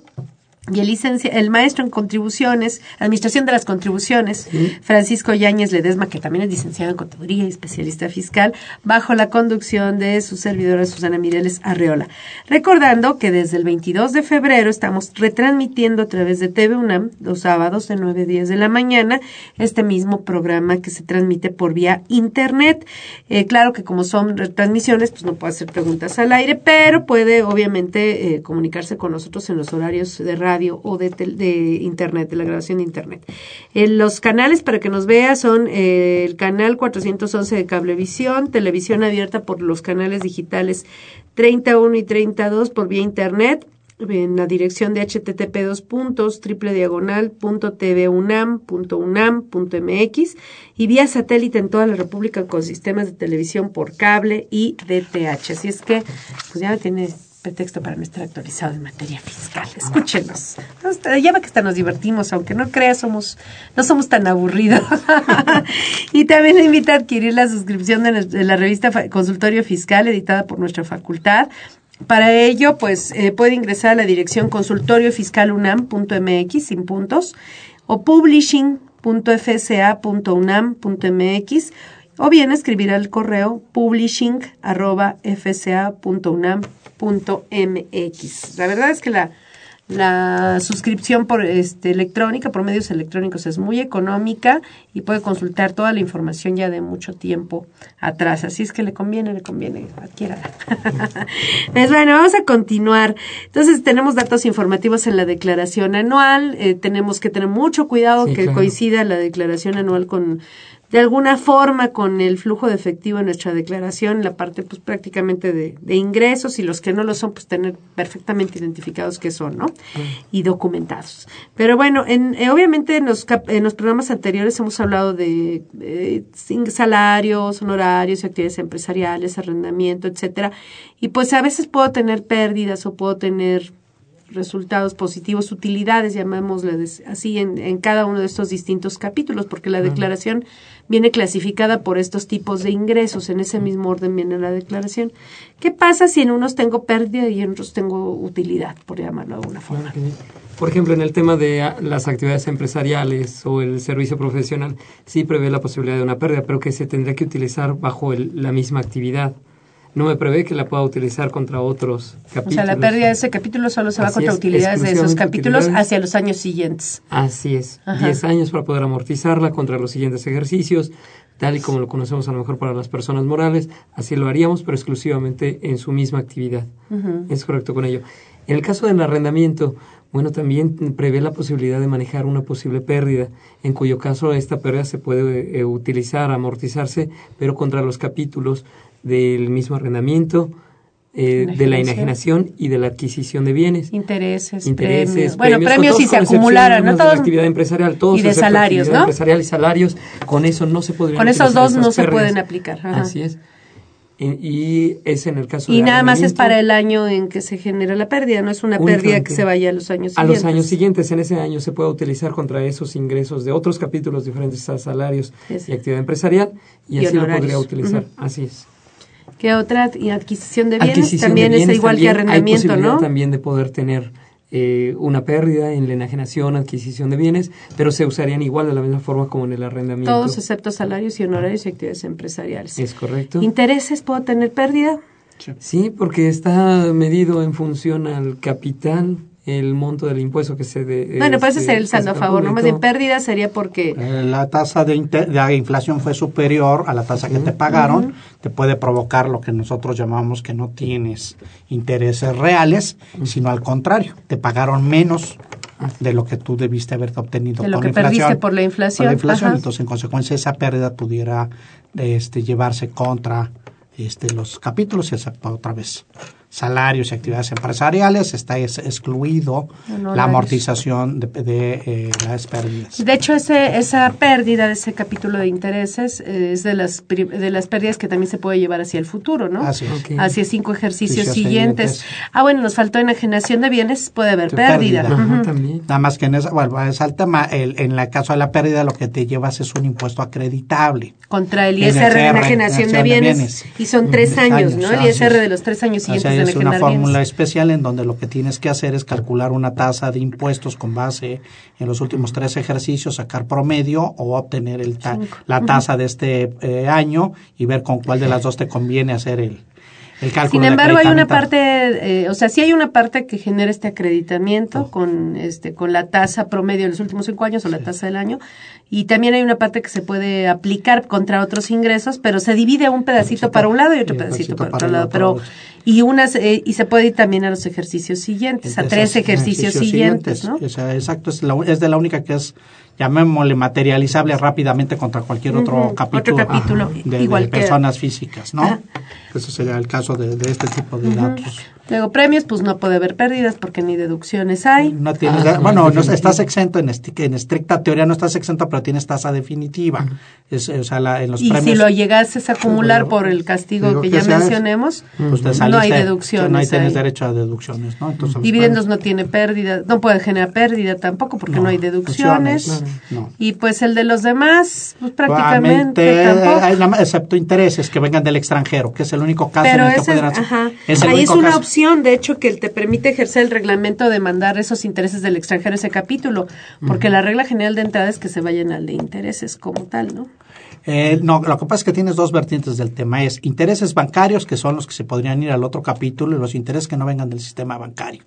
y el, licencia, el maestro en contribuciones, administración de las contribuciones, Francisco Yáñez Ledesma, que también es licenciado en contaduría y especialista fiscal, bajo la conducción de su servidora Susana Mireles Arreola. Recordando que desde el 22 de febrero estamos retransmitiendo a través de TV UNAM, los sábados de 9 a 10 de la mañana, este mismo programa que se transmite por vía internet. Eh, claro que como son retransmisiones, pues no puede hacer preguntas al aire, pero puede obviamente eh, comunicarse con nosotros en los horarios de radio o de, de internet, de la grabación de internet. Eh, los canales para que nos vea son eh, el canal 411 de Cablevisión, televisión abierta por los canales digitales 31 y 32 por vía internet en la dirección de http dos puntos triple diagonal punto tvunam punto unam punto mx y vía satélite en toda la república con sistemas de televisión por cable y DTH. Así es que pues ya tiene pretexto para no estar actualizado en materia fiscal. Escúchenos. Ya va que hasta nos divertimos, aunque no creas, somos, no somos tan aburridos. y también le invito a adquirir la suscripción de, la revista Consultorio Fiscal, editada por nuestra facultad. Para ello, pues eh, puede ingresar a la dirección consultoriofiscalunam.mx sin puntos o publishing.fca.unam.mx o bien escribir al correo publishing.fca.unam.mx. La verdad es que la, la suscripción por este, electrónica, por medios electrónicos, es muy económica y puede consultar toda la información ya de mucho tiempo atrás. Así es que le conviene, le conviene, adquiera. pues bueno, vamos a continuar. Entonces, tenemos datos informativos en la declaración anual. Eh, tenemos que tener mucho cuidado que coincida la declaración anual con de alguna forma con el flujo de efectivo en nuestra declaración, la parte pues prácticamente de, de ingresos y los que no lo son, pues tener perfectamente identificados qué son, ¿no? Y documentados. Pero bueno, en, eh, obviamente en los, en los programas anteriores hemos hablado de salarios, honorarios, actividades empresariales, arrendamiento, etcétera. Y pues a veces puedo tener pérdidas o puedo tener resultados positivos, utilidades, llamémosle así, en, en, cada uno de estos distintos capítulos, porque la declaración viene clasificada por estos tipos de ingresos, en ese mismo orden viene la declaración. ¿Qué pasa si en unos tengo pérdida y en otros tengo utilidad, por llamarlo de alguna forma? Por ejemplo, en el tema de las actividades empresariales o el servicio profesional, sí prevé la posibilidad de una pérdida, pero que se tendría que utilizar bajo la misma actividad no me prevé que la pueda utilizar contra otros capítulos. O sea, la pérdida de ese capítulo solo se va contra utilidades de esos capítulos hacia los años siguientes. Así es, 10 años para poder amortizarla contra los siguientes ejercicios, tal y como lo conocemos a lo mejor para las personas morales, así lo haríamos, pero exclusivamente en su misma actividad. Es correcto con ello. En el caso del arrendamiento, bueno, también prevé la posibilidad de manejar una posible pérdida, en cuyo caso esta pérdida se puede eh, utilizar, amortizarse, pero contra los capítulos del mismo arrendamiento, eh, de la enajenación y de la adquisición de bienes. Intereses, premios. Bueno, premios si se acumularan, ¿no? Todo, de la actividad empresarial, todos y de salarios, ¿no? empresarial y salarios, con eso no se podrían Con esos dos no se pueden aplicar. Así es. Y, es en el caso y nada más es para el año en que se genera la pérdida, no es una pérdida que se vaya a los años siguientes. A los años siguientes, en ese año se puede utilizar contra esos ingresos de otros capítulos diferentes a salarios y actividad empresarial y, así lo podría utilizar. Así es. ¿Qué otra? Y adquisición de bienes también es igual que arrendamiento, hay ¿no? También de poder tener eh, una pérdida en la enajenación, adquisición de bienes, pero se usarían igual de la misma forma como en el arrendamiento. Todos excepto salarios y honorarios y actividades empresariales. Es correcto. ¿Intereses puedo tener pérdida? Sí, porque está medido en función al capital el monto del impuesto que se de, bueno pues ese es el saldo a favor no más de pérdida sería porque eh, la tasa de, de, inflación fue superior a la tasa que te pagaron te puede provocar lo que nosotros llamamos que no tienes intereses reales sino al contrario te pagaron menos de lo que tú debiste haber obtenido de lo que perdiste por la inflación, por la inflación. entonces en consecuencia esa pérdida pudiera este llevarse contra este los capítulos y aceptar otra vez salarios y actividades empresariales, está excluido la amortización de, eh, las pérdidas. De hecho, ese, esa pérdida de ese capítulo de intereses eh, es de las, de las pérdidas que también se puede llevar hacia el futuro, ¿no? Así Hacia cinco ejercicios siguientes. Ah, bueno, nos faltó enajenación de bienes, puede haber pérdida. Nada más que en esa, bueno, es el tema, el, en el caso de la pérdida lo que te llevas es un impuesto acreditable. Contra el ISR de enajenación de bienes, Y son tres años, ¿no? El ISR de los tres años siguientes es una fórmula especial en donde lo que tienes que hacer es calcular una tasa de impuestos con base en los últimos tres ejercicios, sacar promedio o obtener el la tasa de este eh, año y ver con cuál de las dos te conviene hacer el, sin embargo, hay una parte, eh, o sea, sí hay una parte que genera este acreditamiento oh. con este con la tasa promedio de los últimos cinco años o la tasa del año, y también hay una parte que se puede aplicar contra otros ingresos, pero se divide un pedacito para un lado y otro pedacito, para otro lado, pero y unas eh, y se puede ir también a los ejercicios siguientes, a tres ejercicios, siguientes, ¿no? exacto, es, la, es de la única que es llamémosle materializable rápidamente contra cualquier otro capítulo, de, igual personas físicas, ¿no? Ese sería el caso de, este tipo de datos. Luego premios, pues no puede haber pérdidas porque ni deducciones hay. No tienes, ah, bueno, no, estás exento en, en, estricta teoría, no estás exento, pero tienes tasa definitiva. es, o sea, la, en los y si lo llegases a acumular por el castigo que, ya mencionemos, pues no hay deducciones. No hay tienes derecho a deducciones, ¿no? Entonces, Dividendos no tiene pérdida, no puede generar pérdida tampoco porque no, hay deducciones. Y pues el de los demás, pues prácticamente tampoco. excepto intereses que vengan del extranjero, que es el único caso en el que pueden hacer. Ahí es una opción de hecho, que te permite ejercer el reglamento de mandar esos intereses del extranjero ese capítulo, porque la regla general de entrada es que se vayan al de intereses como tal, ¿no? Eh, no, lo que pasa es que tienes dos vertientes del tema. Es intereses bancarios, que son los que se podrían ir al otro capítulo, y los intereses que no vengan del sistema bancario.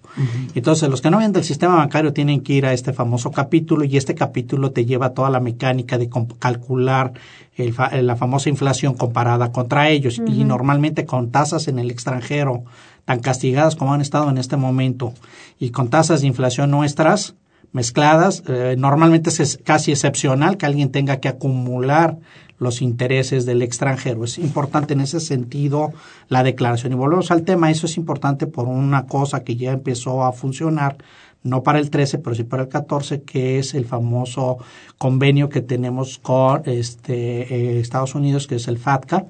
Entonces, los que no vengan del sistema bancario tienen que ir a este famoso capítulo, y este capítulo te lleva toda la mecánica de calcular la famosa inflación comparada contra ellos. Y normalmente con tasas en el extranjero tan castigadas como han estado en este momento y con tasas de inflación nuestras mezcladas, eh, normalmente es casi excepcional que alguien tenga que acumular los intereses del extranjero. Es importante en ese sentido la declaración. Y volvemos al tema, eso es importante por una cosa que ya empezó a funcionar, no para el 13, pero sí para el 14, que es el famoso convenio que tenemos con este, eh, Estados Unidos, que es el FATCA,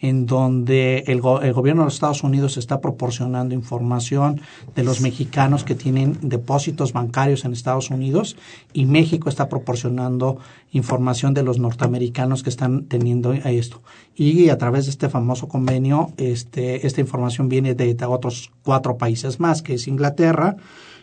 en donde el, gobierno de los Estados Unidos está proporcionando información de los mexicanos que tienen depósitos bancarios en Estados Unidos y México está proporcionando información de los norteamericanos que están teniendo esto. Y a través de este famoso convenio, este, esta información viene de, otros cuatro países más, que es Inglaterra,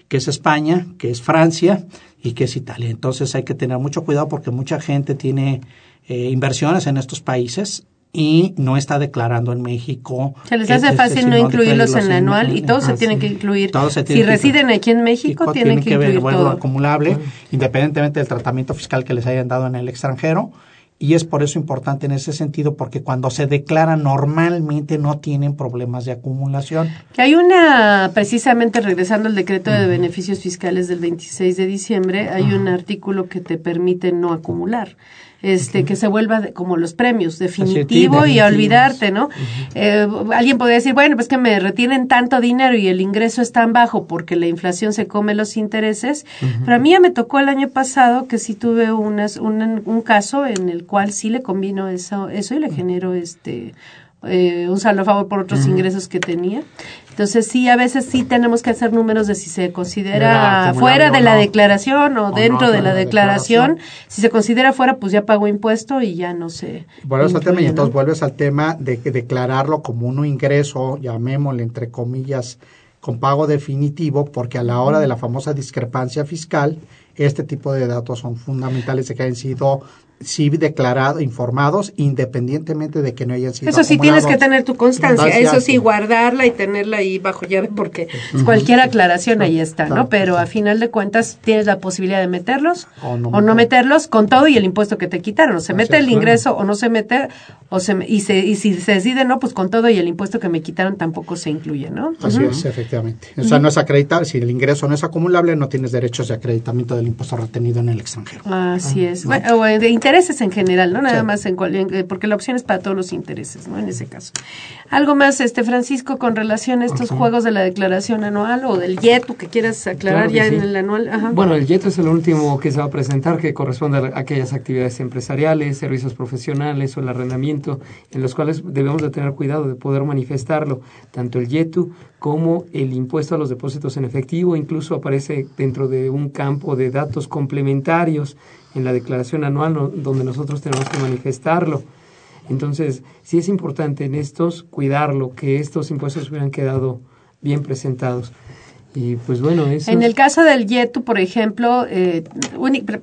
que es España, que es Francia y que es Italia. Entonces hay que tener mucho cuidado porque mucha gente tiene eh, inversiones en estos países y no está declarando en México. Se les hace fácil no incluirlos en el anual y todos se tienen que incluir. si residen aquí en México, tienen, que, incluir todo. acumulable, independientemente del tratamiento fiscal que les hayan dado en el extranjero. Y es por eso importante en ese sentido, porque cuando se declara normalmente no tienen problemas de acumulación. Que hay una, precisamente regresando al decreto de beneficios fiscales del 26 de diciembre, hay un artículo que te permite no acumular este, que se vuelva como los premios, definitivo y a olvidarte, ¿no? Eh, alguien podría decir, bueno, pues que me retienen tanto dinero y el ingreso es tan bajo porque la inflación se come los intereses, pero a mí ya me tocó el año pasado que sí tuve unas, un, un caso en el cual sí le combino eso, eso y le genero este eh, un saldo a favor por otros ingresos que tenía. Entonces sí, a veces sí tenemos que hacer números de si se considera fuera de la declaración o, dentro de la declaración. Si se considera fuera, pues ya pagó impuesto y ya no se. Vuelves al tema y entonces vuelves al tema de declararlo como un ingreso, llamémosle entre comillas, con pago definitivo, porque a la hora de la famosa discrepancia fiscal, este tipo de datos son fundamentales de que hayan sido sí declarado, informados, independientemente de que no hayan sido Eso sí, tienes que tener tu constancia, eso sí, guardarla y tenerla ahí bajo llave porque cualquier aclaración ahí está, ¿no? Pero a final de cuentas tienes la posibilidad de meterlos O no o no meterlos con todo y el impuesto que te quitaron. O se mete el ingreso o no se mete, o se, y, se, y si se decide no, pues con todo y el impuesto que me quitaron tampoco se incluye, ¿no? Así es, efectivamente. O sea, no es acreditable, si el ingreso no es acumulable, no tienes derechos de acreditamiento del impuesto retenido en el extranjero. Así es. Bueno, o de intereses en general, ¿no? Nada Sí. más en cual- en- eh, porque la opción es para todos los intereses, ¿no? En ese caso. Algo más, este Francisco, con relación a estos juegos de la declaración anual o del YETU que quieras aclarar Claro que ya sí. en el anual. Ajá. Bueno, el YETO es el último que se va a presentar, que corresponde a aquellas actividades empresariales, servicios profesionales o el arrendamiento, en los cuales debemos de tener cuidado de poder manifestarlo, tanto el YETU como el impuesto a los depósitos en efectivo, incluso aparece dentro de un campo de datos complementarios en la declaración anual no- donde nosotros tenemos que manifestarlo. Entonces, sí es importante en estos cuidarlo, que estos impuestos hubieran quedado bien presentados. Y pues bueno, eso En el caso del YETU, por ejemplo, eh,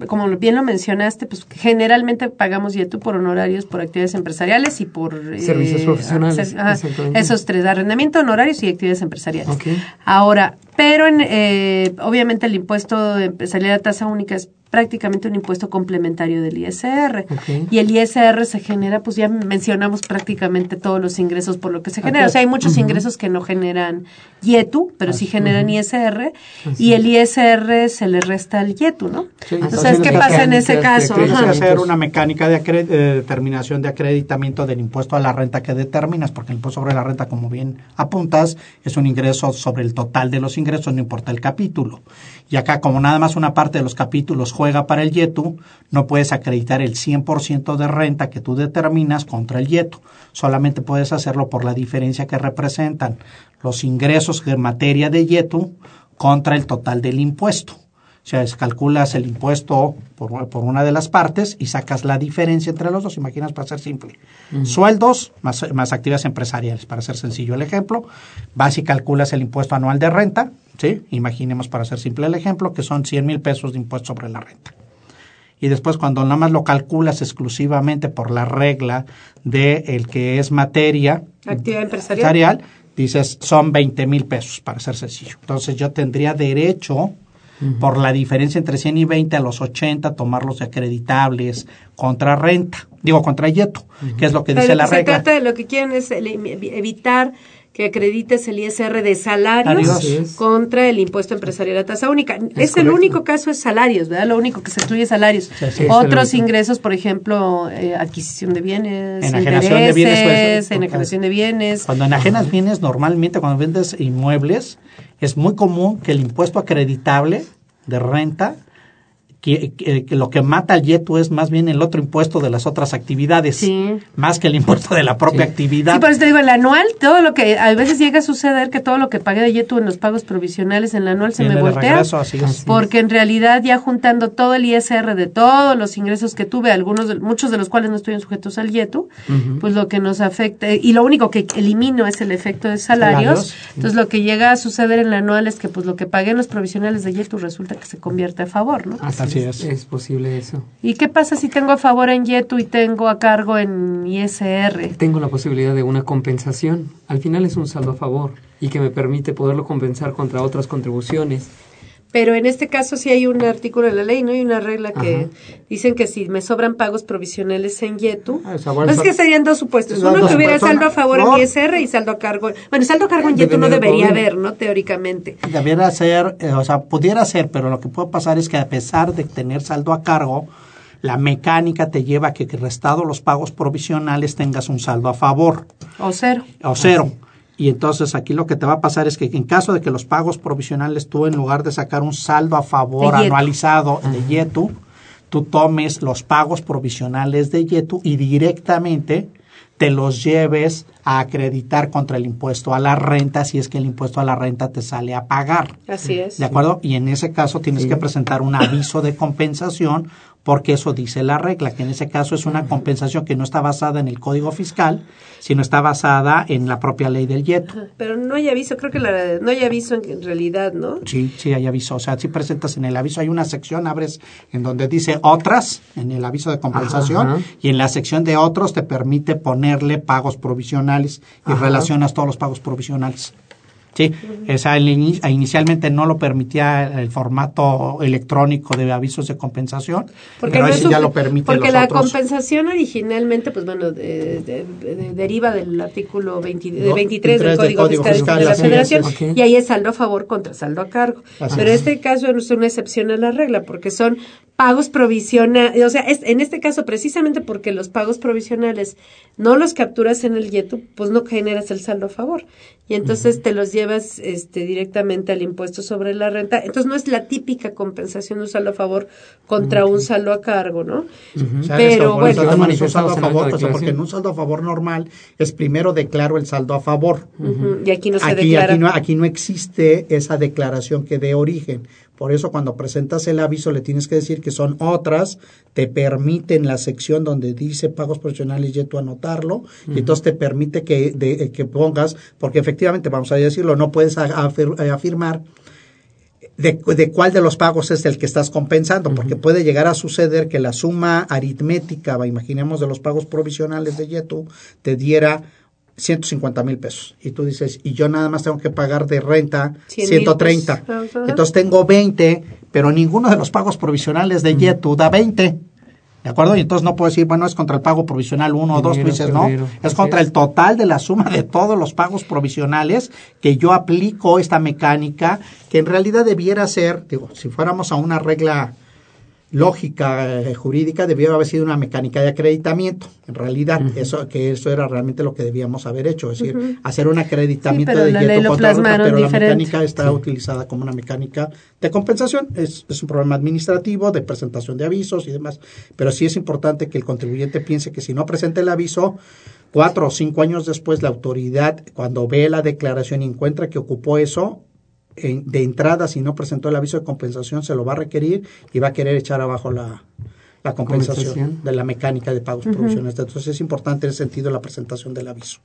como bien lo mencionaste, pues generalmente pagamos YETU por honorarios por actividades empresariales y por... eh, Servicios profesionales, ser- esos tres, arrendamiento, honorarios y actividades empresariales. Ok. Ahora, pero en, eh, obviamente el impuesto empresarial a tasa única es prácticamente un impuesto complementario del ISR. Y el ISR se genera, pues ya mencionamos prácticamente todos los ingresos por lo que se genera. O sea, hay muchos ingresos que no generan YETU, pero sí generan ISR. Y el ISR se le resta al YETU, ¿no? Sí, Entonces, así ¿qué pasa en ese caso? Tienes que hacer una mecánica de, de determinación de acreditamiento del impuesto a la renta que determinas, porque el impuesto sobre la renta, como bien apuntas, es un ingreso sobre el total de los ingresos, no importa el capítulo. Y acá, como nada más una parte de los capítulos juega para el YETU, no puedes acreditar el 100% de renta que tú determinas contra el YETU. Solamente puedes hacerlo por la diferencia que representan los ingresos en materia de YETU contra el total del impuesto. O sea, es- calculas el impuesto por, por una de las partes y sacas la diferencia entre los dos, imaginas para ser simple. Sueldos más, más actividades empresariales, para ser sencillo el ejemplo. Vas y calculas el impuesto anual de renta, ¿sí? Imaginemos para ser simple el ejemplo, que son 100 mil pesos de impuesto sobre la renta. Y después cuando nada más lo calculas exclusivamente por la regla de el que es materia Actividad empresarial, dices son 20 mil pesos, para ser sencillo. Entonces yo tendría derecho, por la diferencia entre 100 y 20 a los 80, tomarlos de acreditables contra renta, digo contra yeto, que es lo que dice la se regla. trata de lo que quieren es el- evitar que acredites el ISR de salarios Adiós. Contra el impuesto empresarial a tasa única. Es, el único caso es salarios, ¿verdad? Lo único que se excluye es salarios. Sí, sí. Otros Es el único. ingresos, por ejemplo, eh, adquisición de bienes, Enajenación de bienes, pues, enajenación de bienes. Cuando enajenas bienes, normalmente cuando vendes inmuebles, es muy común que el impuesto acreditable de renta, que, que- que lo que mata al YETU es más bien el otro impuesto de las otras actividades, Sí. más que el impuesto de la propia Sí. actividad. Sí, por eso te digo, el anual, todo lo que, a veces llega a suceder que todo lo que pagué de YETU en los pagos provisionales en el anual se Viene me de voltea. regreso, así es. Porque en realidad ya juntando todo el ISR de todos los ingresos que tuve, algunos, de- muchos de los cuales no estuvieron sujetos al YETU, pues lo que nos afecta, y lo único que elimino es el efecto de salarios. Salarios. Entonces lo que llega a suceder en el anual es que pues lo que pagué en los provisionales de YETU resulta que se convierte a favor, ¿no? Así, Así es. es. Es posible eso. ¿Y qué pasa si tengo a favor en YETU y tengo a cargo en ISR? Tengo la posibilidad de una compensación. Al final es un saldo a favor y que me permite poderlo compensar contra otras contribuciones. Pero en este caso sí hay un artículo de la ley, ¿no? Hay una regla que Ajá. dicen que si me sobran pagos provisionales en YETU, Ah, o sea, bueno, pues es que serían dos supuestos. Uno dos que hubiera supuestos. saldo a favor No. en ISR y saldo a cargo. Bueno, saldo a cargo en YETU no debería haber, ¿no? Teóricamente. Debiera ser, eh, o sea, pudiera ser, pero lo que puede pasar es que a pesar de tener saldo a cargo, la mecánica te lleva a que restado los pagos provisionales tengas un saldo a favor O cero. o cero. Y entonces aquí lo que te va a pasar es que en caso de que los pagos provisionales tú en lugar de sacar un saldo a favor De YETU. anualizado de YETU, tú tomes los pagos provisionales de YETU y directamente te los lleves a acreditar contra el impuesto a la renta si es que el impuesto a la renta te sale a pagar. Así es. ¿De acuerdo? Y en ese caso tienes que presentar un aviso de compensación porque eso dice la regla, que en ese caso es una compensación que no está basada en el código fiscal, sino está basada en la propia ley del YETO. Pero no hay aviso, creo que la, no hay aviso en realidad, ¿no? Sí, sí hay aviso. O sea, si presentas en el aviso, hay una sección, abres en donde dice otras, en el aviso de compensación, y en la sección de otros te permite ponerle pagos provisionales y relacionas todos los pagos provisionales. Sí, esa inicialmente no lo permitía el formato electrónico de avisos de compensación, porque pero no ya lo permite. Porque la compensación originalmente, pues bueno, deriva del artículo 23, del Código, Fiscal, de la Federación y ahí es saldo a favor contra saldo a cargo. pero este caso es una excepción a la regla porque son pagos provisionales, o sea, es, en este caso precisamente porque los pagos provisionales no los capturas en el YETU, pues no generas el saldo a favor y entonces te los llevas este, directamente al impuesto sobre la renta. Entonces no es la típica compensación de un saldo a favor contra un saldo a cargo, ¿no? Pero bueno, un saldo a favor, porque en un saldo a favor normal es primero declaro el saldo a favor. Y aquí no se aquí, declara. Aquí no, aquí no existe esa declaración que dé origen. Por eso cuando presentas el aviso le tienes que decir que son otras, te permiten la sección donde dice pagos profesionales y tú anotarlo, y entonces te permite que, de, que pongas, porque efectivamente, vamos a decirlo, no puedes afirmar de, de, cuál de los pagos es el que estás compensando, porque puede llegar a suceder que la suma aritmética, imaginemos, de los pagos provisionales de Yetu, te diera 150 mil pesos. Y tú dices, y yo nada más tengo que pagar de renta 130. Entonces tengo 20, pero ninguno de los pagos provisionales de Yetu da 20. ¿De acuerdo? Y entonces no puedo decir, bueno, es contra el pago provisional uno o dos, tú dices, no, es contra el total de la suma de todos los pagos provisionales que yo aplico esta mecánica, que en realidad debiera ser, digo, si fuéramos a una regla lógica eh, jurídica debió haber sido una mecánica de acreditamiento. En realidad, eso que eso era realmente lo que debíamos haber hecho, es decir, hacer un acreditamiento de yeto contra ruta, pero la mecánica está utilizada como una mecánica de compensación. Es, es un problema administrativo, de presentación de avisos y demás. Pero sí es importante que el contribuyente piense que si no presenta el aviso, cuatro o cinco años después, la autoridad, cuando ve la declaración y encuentra que ocupó eso, de entrada, si no presentó el aviso de compensación, se lo va a requerir y va a querer echar abajo la, la compensación, de la mecánica de pagos provisionales. Entonces es importante en ese sentido la presentación del aviso.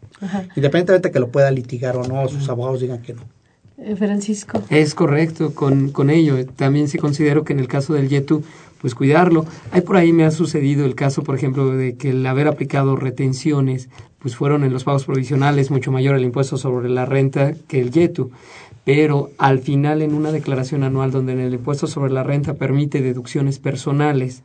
Independientemente de que lo pueda litigar o no, sus abogados digan que no. Eh, Francisco. Es correcto con, con ello. También sí considero que en el caso del YETU, pues cuidarlo. Hay por ahí me ha sucedido el caso, por ejemplo, de que el haber aplicado retenciones, pues fueron en los pagos provisionales mucho mayor el impuesto sobre la renta que el YETU pero al final en una declaración anual donde en el impuesto sobre la renta permite deducciones personales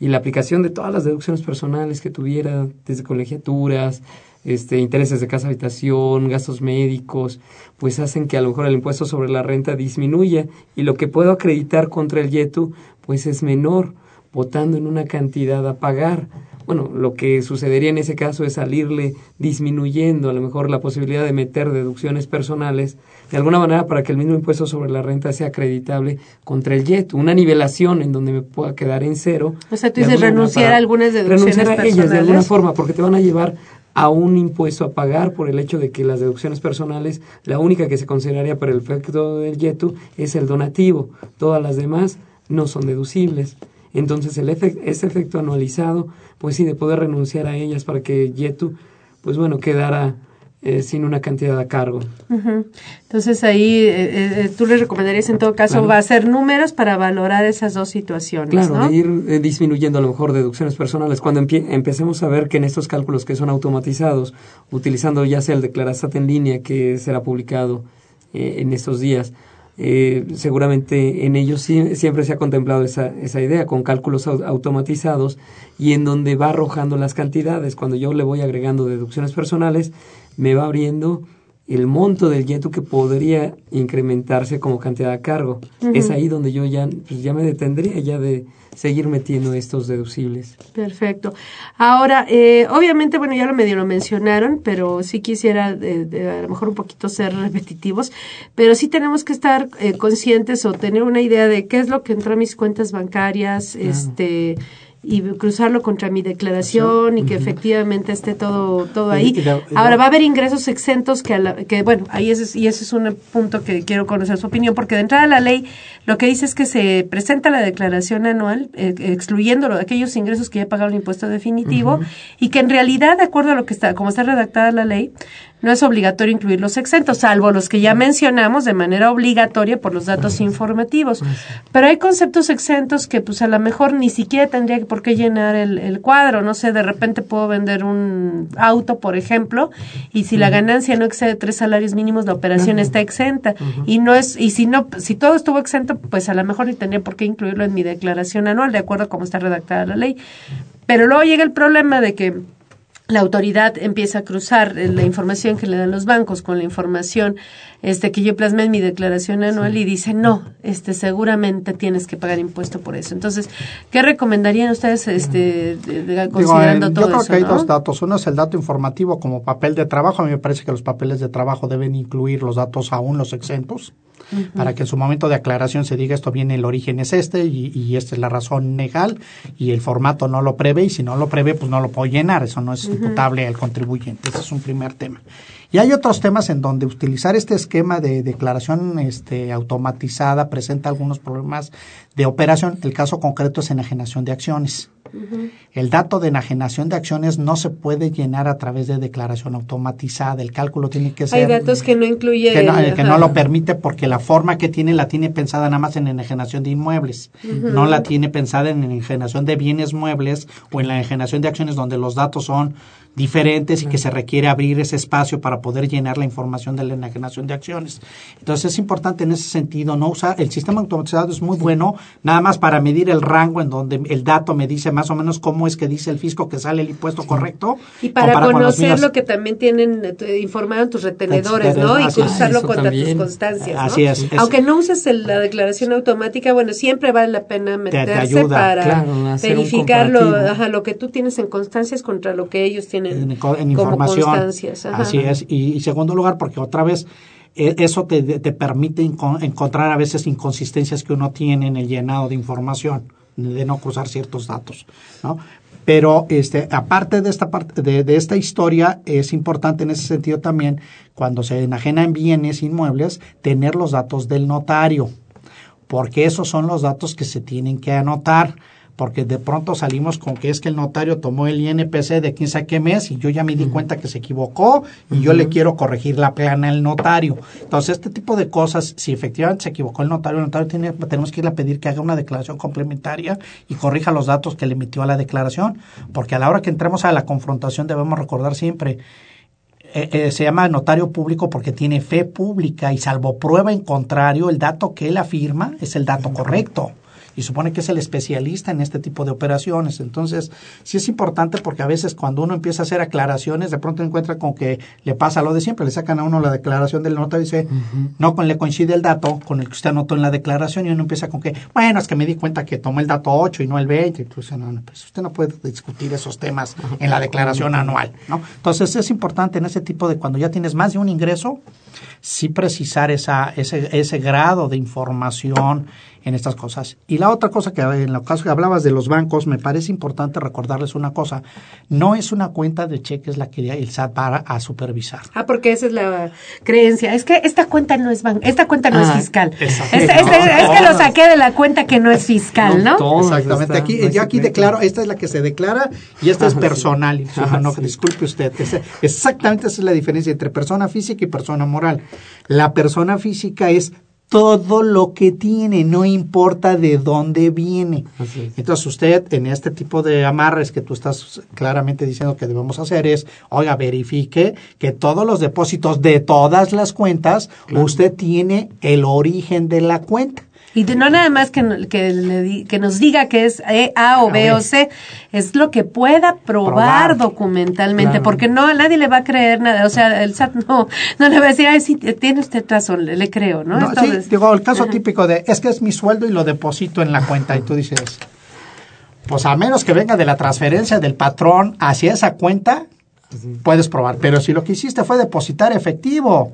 y la aplicación de todas las deducciones personales que tuviera desde colegiaturas, este, intereses de casa habitación, gastos médicos, pues hacen que a lo mejor el impuesto sobre la renta disminuya y lo que puedo acreditar contra el YETU pues es menor, votando en una cantidad a pagar bueno, lo que sucedería en ese caso es salirle disminuyendo a lo mejor la posibilidad de meter deducciones personales de alguna manera para que el mismo impuesto sobre la renta sea acreditable contra el YET, una nivelación en donde me pueda quedar en cero. O sea, tú dices renunciar a algunas deducciones renunciar a ellas de alguna forma porque te van a llevar a un impuesto a pagar por el hecho de que las deducciones personales, la única que se consideraría para el efecto del YETU es el donativo, todas las demás no son deducibles. Entonces, el ese efecto anualizado, pues sí, de poder renunciar a ellas para que Yetu, pues bueno, quedara eh, sin una cantidad a cargo. Entonces ahí eh, eh, tú le recomendarías en todo caso va a ser números para valorar esas dos situaciones. Claro, de ir disminuyendo a lo mejor deducciones personales. Cuando empecemos a ver que en estos cálculos que son automatizados, utilizando ya sea el declarastat en línea que será publicado en estos días, eh, seguramente en ellos siempre se ha contemplado esa, esa idea, con cálculos automatizados y en donde va arrojando las cantidades. Cuando yo le voy agregando deducciones personales, me va abriendo el monto del yetu que podría incrementarse como cantidad a cargo. Es ahí donde yo ya, pues ya me detendría ya de seguir metiendo estos deducibles. Perfecto. Ahora, eh, obviamente, bueno, ya lo medio lo mencionaron, pero sí quisiera a lo mejor un poquito ser repetitivos, pero sí tenemos que estar eh, conscientes o tener una idea de qué es lo que entra a mis cuentas bancarias, este y cruzarlo contra mi declaración y que efectivamente esté todo todo ahí. Ahora va a haber ingresos exentos que, a que bueno, ahí ese, y ese es un punto que quiero conocer su opinión porque de entrada la ley lo que dice es que se presenta la declaración anual eh, excluyendo aquellos ingresos que ya pagaron el impuesto definitivo y que en realidad de acuerdo a lo que está como está redactada la ley no es obligatorio incluir los exentos, salvo los que ya mencionamos de manera obligatoria por los datos informativos. Pero hay conceptos exentos que pues a lo mejor ni siquiera tendría por qué llenar el, cuadro. No sé, de repente puedo vender un auto, por ejemplo, y si la ganancia no excede tres salarios mínimos, la operación está exenta. Y no es, y si no, si todo estuvo exento, pues a lo mejor ni tendría por qué incluirlo en mi declaración anual, de acuerdo a cómo está redactada la ley. Pero luego llega el problema de que la autoridad empieza a cruzar eh, la información que le dan los bancos con la información este que yo plasmé en mi declaración anual y dice no este seguramente tienes que pagar impuesto por eso entonces qué recomendarían ustedes este considerando todo yo creo que hay dos datos. Uno es el dato informativo como papel de trabajo. A mí me parece que los papeles de trabajo deben incluir los datos aún los exentos para que en su momento de aclaración se diga esto viene el origen es este y, y, esta es la razón legal y el formato no lo prevé y si no lo prevé pues no lo puedo llenar, eso no es imputable al contribuyente, ese es un primer tema. Y hay otros temas en donde utilizar este esquema de declaración este, automatizada presenta algunos problemas de operación. El caso concreto es enajenación de acciones. El dato de enajenación de acciones no se puede llenar a través de declaración automatizada. El cálculo tiene que ser. Hay datos que no incluye. Que no, que no lo permite porque la forma que tiene la tiene pensada nada más en enajenación de inmuebles. No la tiene pensada en enajenación de bienes muebles o en la enajenación de acciones donde los datos son diferentes y que se requiere abrir ese espacio para poder llenar la información de la enajenación de acciones. Entonces es importante en ese sentido no usar el sistema automatizado es muy bueno nada más para medir el rango en donde el dato me dice más o menos cómo es que dice el fisco que sale el impuesto correcto y para conocer lo que también tienen eh, informado en tus retenedores, ¿no? Y cruzarlo contra tus constancias, Así es, Aunque no uses la declaración automática, bueno, siempre vale la pena meterse para verificar lo que tú tienes en constancias contra lo que ellos tienen en, información. Así es. Y, segundo lugar, porque otra vez e, eso te, te permite encontrar a veces inconsistencias que uno tiene en el llenado de información, de no cruzar ciertos datos, ¿no? Pero este, aparte de esta parte de, de, esta historia, es importante en ese sentido también, cuando se enajena en bienes inmuebles, tener los datos del notario, porque esos son los datos que se tienen que anotar porque de pronto salimos con que es que el notario tomó el INPC de quién sabe qué mes y yo ya me di cuenta que se equivocó y yo le quiero corregir la plana al notario. Entonces, este tipo de cosas, si efectivamente se equivocó el notario, el notario tiene, tenemos que ir a pedir que haga una declaración complementaria y corrija los datos que le emitió a la declaración, porque a la hora que entremos a la confrontación debemos recordar siempre, eh, eh, se llama notario público porque tiene fe pública y salvo prueba en contrario, el dato que él afirma es el dato correcto y supone que es el especialista en este tipo de operaciones. Entonces, sí es importante porque a veces cuando uno empieza a hacer aclaraciones, de pronto encuentra con que le pasa lo de siempre, le sacan a uno la declaración del notario y dice, no con, le coincide el dato con el que usted anotó en la declaración y uno empieza con que, bueno, es que me di cuenta que tomó el dato 8 y no el 20. Entonces, no, pues usted no puede discutir esos temas en la declaración anual, ¿no? Entonces, es importante en ese tipo de cuando ya tienes más de un ingreso, sí precisar esa, ese, ese grado de información en estas cosas. Y la otra cosa que en el caso que hablabas de los bancos, me parece importante recordarles una cosa. No es una cuenta de cheques la que el SAT va a supervisar. Ah, porque esa es la creencia. Es que esta cuenta no es banco, esta cuenta no es ah, fiscal. Es, es, que lo saqué de la cuenta que no es fiscal, ¿no? Exactamente. Aquí, yo aquí declaro, esta es la que se declara y esta es personal. no, disculpe usted. exactamente esa es la diferencia entre persona física y persona moral. La persona física es todo lo que tiene, no importa de dónde viene. Entonces usted en este tipo de amarres que tú estás claramente diciendo que debemos hacer es, oiga, verifique que todos los depósitos de todas las cuentas, usted tiene el origen de la cuenta. Y no nada más que, que, que, nos diga que es e, A o B o C, es lo que pueda probar, documentalmente, porque no a nadie le va a creer nada. O sea, el SAT no, no le va a decir, ay, sí, tiene usted razón, le, creo, ¿no? sí, digo, el caso típico de, es que es mi sueldo y lo deposito en la cuenta, y tú dices, pues a menos que venga de la transferencia del patrón hacia esa cuenta, puedes probar. Pero si lo que hiciste fue depositar efectivo,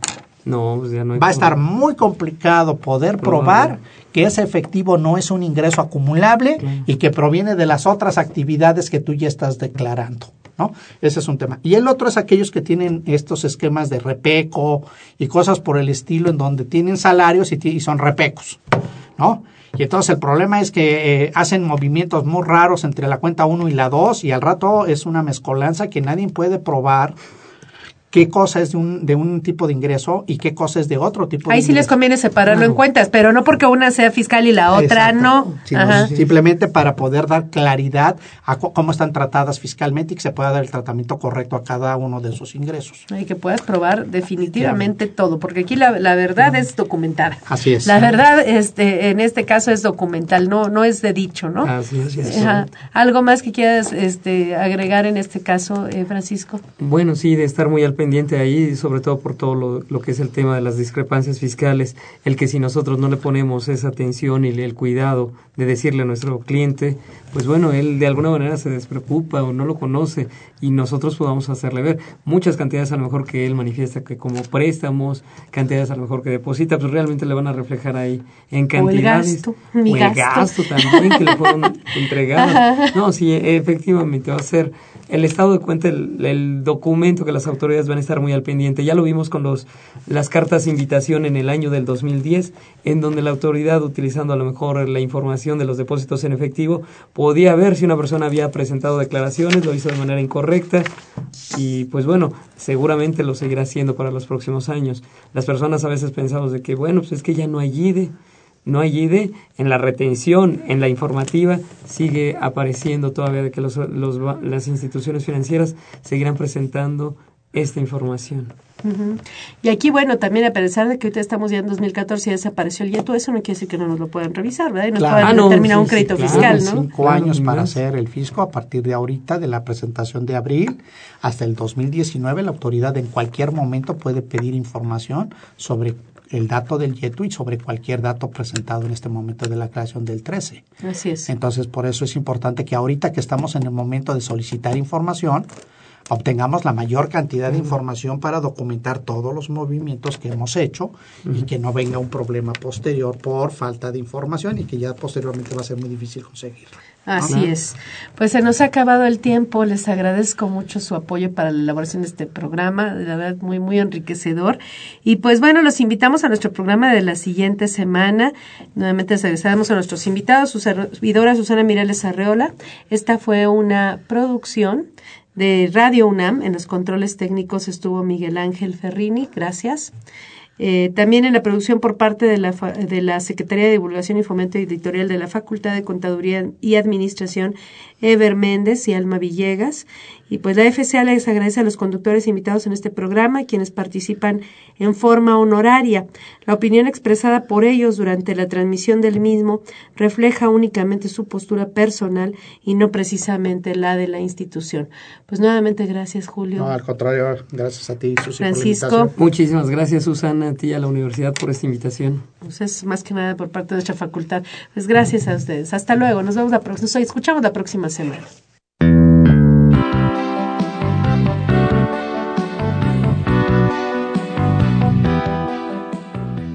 no, pues ya no hay va a estar muy complicado poder probar que ese efectivo no es un ingreso acumulable y que proviene de las otras actividades que tú ya estás declarando. ¿No? Ese es un tema. Y el otro es aquellos que tienen estos esquemas de repeco y cosas por el estilo en donde tienen salarios y son repecos, ¿no? Y entonces el problema es que eh, hacen movimientos muy raros entre la cuenta 1 y la 2 y al rato es una mezcolanza que nadie puede probar qué cosa es de un, de un tipo de ingreso y qué cosa es de otro tipo de Ahí sí les ingreso. conviene separarlo en cuentas, pero no porque una sea fiscal y la otra Exacto. no. Simplemente para poder dar claridad a cómo están tratadas fiscalmente y que se pueda dar el tratamiento correcto a cada uno de esos ingresos. Y que puedas probar definitivamente todo, porque aquí la, la verdad es documentada. Así es. La verdad, este, en este caso es documental, no, no es de dicho, ¿no? Así es, es Ajá. correcto. ¿Algo más que quieras este, agregar en este caso, eh, Francisco? Bueno, sí, de estar muy al pendiente ahí, sobre todo por todo lo, lo que es el tema de las discrepancias fiscales, el que si nosotros no le ponemos esa atención y el cuidado de decirle a nuestro cliente, pues bueno, él de alguna manera se despreocupa o no lo conoce y nosotros podamos hacerle ver muchas cantidades a lo mejor que él manifiesta que como préstamos, cantidades a lo mejor que deposita, pues realmente le van a reflejar ahí en O el cantidades. gasto, mi o el gasto. gasto también que le fueron entregados. No, sí, efectivamente va a ser el estado de cuenta, el, documento que las autoridades van a estar muy al pendiente. Ya lo vimos con los las cartas de invitación en el año del 2010, en donde la autoridad, utilizando a lo mejor la información de los depósitos en efectivo, podía ver si una persona había presentado declaraciones, lo hizo de manera incorrecta y pues bueno, seguramente lo seguirá haciendo para los próximos años. Las personas a veces pensamos de que bueno, pues es que ya no hay IDE, no hay IDE, en la retención, en la informativa, sigue apareciendo todavía de que los, los las instituciones financieras seguirán presentando esta información. Y aquí, bueno, también a pesar de que ahorita estamos ya en 2014 y desapareció el YETU, eso no quiere decir que no nos lo puedan revisar, ¿verdad? Y nos Claro. puedan Ah, no, determinar sí, un sí, crédito claro, fiscal, ¿no? cinco Claro, años para hacer el fisco a partir de ahorita, de la presentación de abril hasta el 2019. La autoridad en cualquier momento puede pedir información sobre el dato del YETU y sobre cualquier dato presentado en este momento de la creación del 13. Así es. Entonces, por eso es importante que ahorita que estamos en el momento de solicitar información, obtengamos la mayor cantidad de información para documentar todos los movimientos que hemos hecho y que no venga un problema posterior por falta de información y que ya posteriormente va a ser muy difícil conseguirlo. Así es. Pues se nos ha acabado el tiempo. Les agradezco mucho su apoyo para la elaboración de este programa. La verdad, muy, muy enriquecedor. Y pues bueno, los invitamos a nuestro programa de la siguiente semana. Nuevamente les agradecemos a nuestros invitados, su servidora Susana Mireles Arreola. Esta fue una producción de Radio UNAM. En los controles técnicos estuvo Miguel Ángel Ferrini. Gracias. Eh, también en la producción por parte de la, de la Secretaría de Divulgación y Fomento Editorial de la Facultad de Contaduría y Administración, Ever Méndez y Alma Villegas. Y pues la FCA les agradece a los conductores invitados en este programa, quienes participan en forma honoraria. La opinión expresada por ellos durante la transmisión del mismo refleja únicamente su postura personal y no precisamente la de la institución. Pues nuevamente gracias, Julio. No, al contrario, gracias a ti, Susi, por la Francisco. Muchísimas gracias, Susana, a ti y a la universidad por esta invitación. Pues es más que nada por parte de nuestra facultad. Pues gracias a ustedes. Hasta luego. Nos vemos la próxima. Nos escuchamos la próxima semana.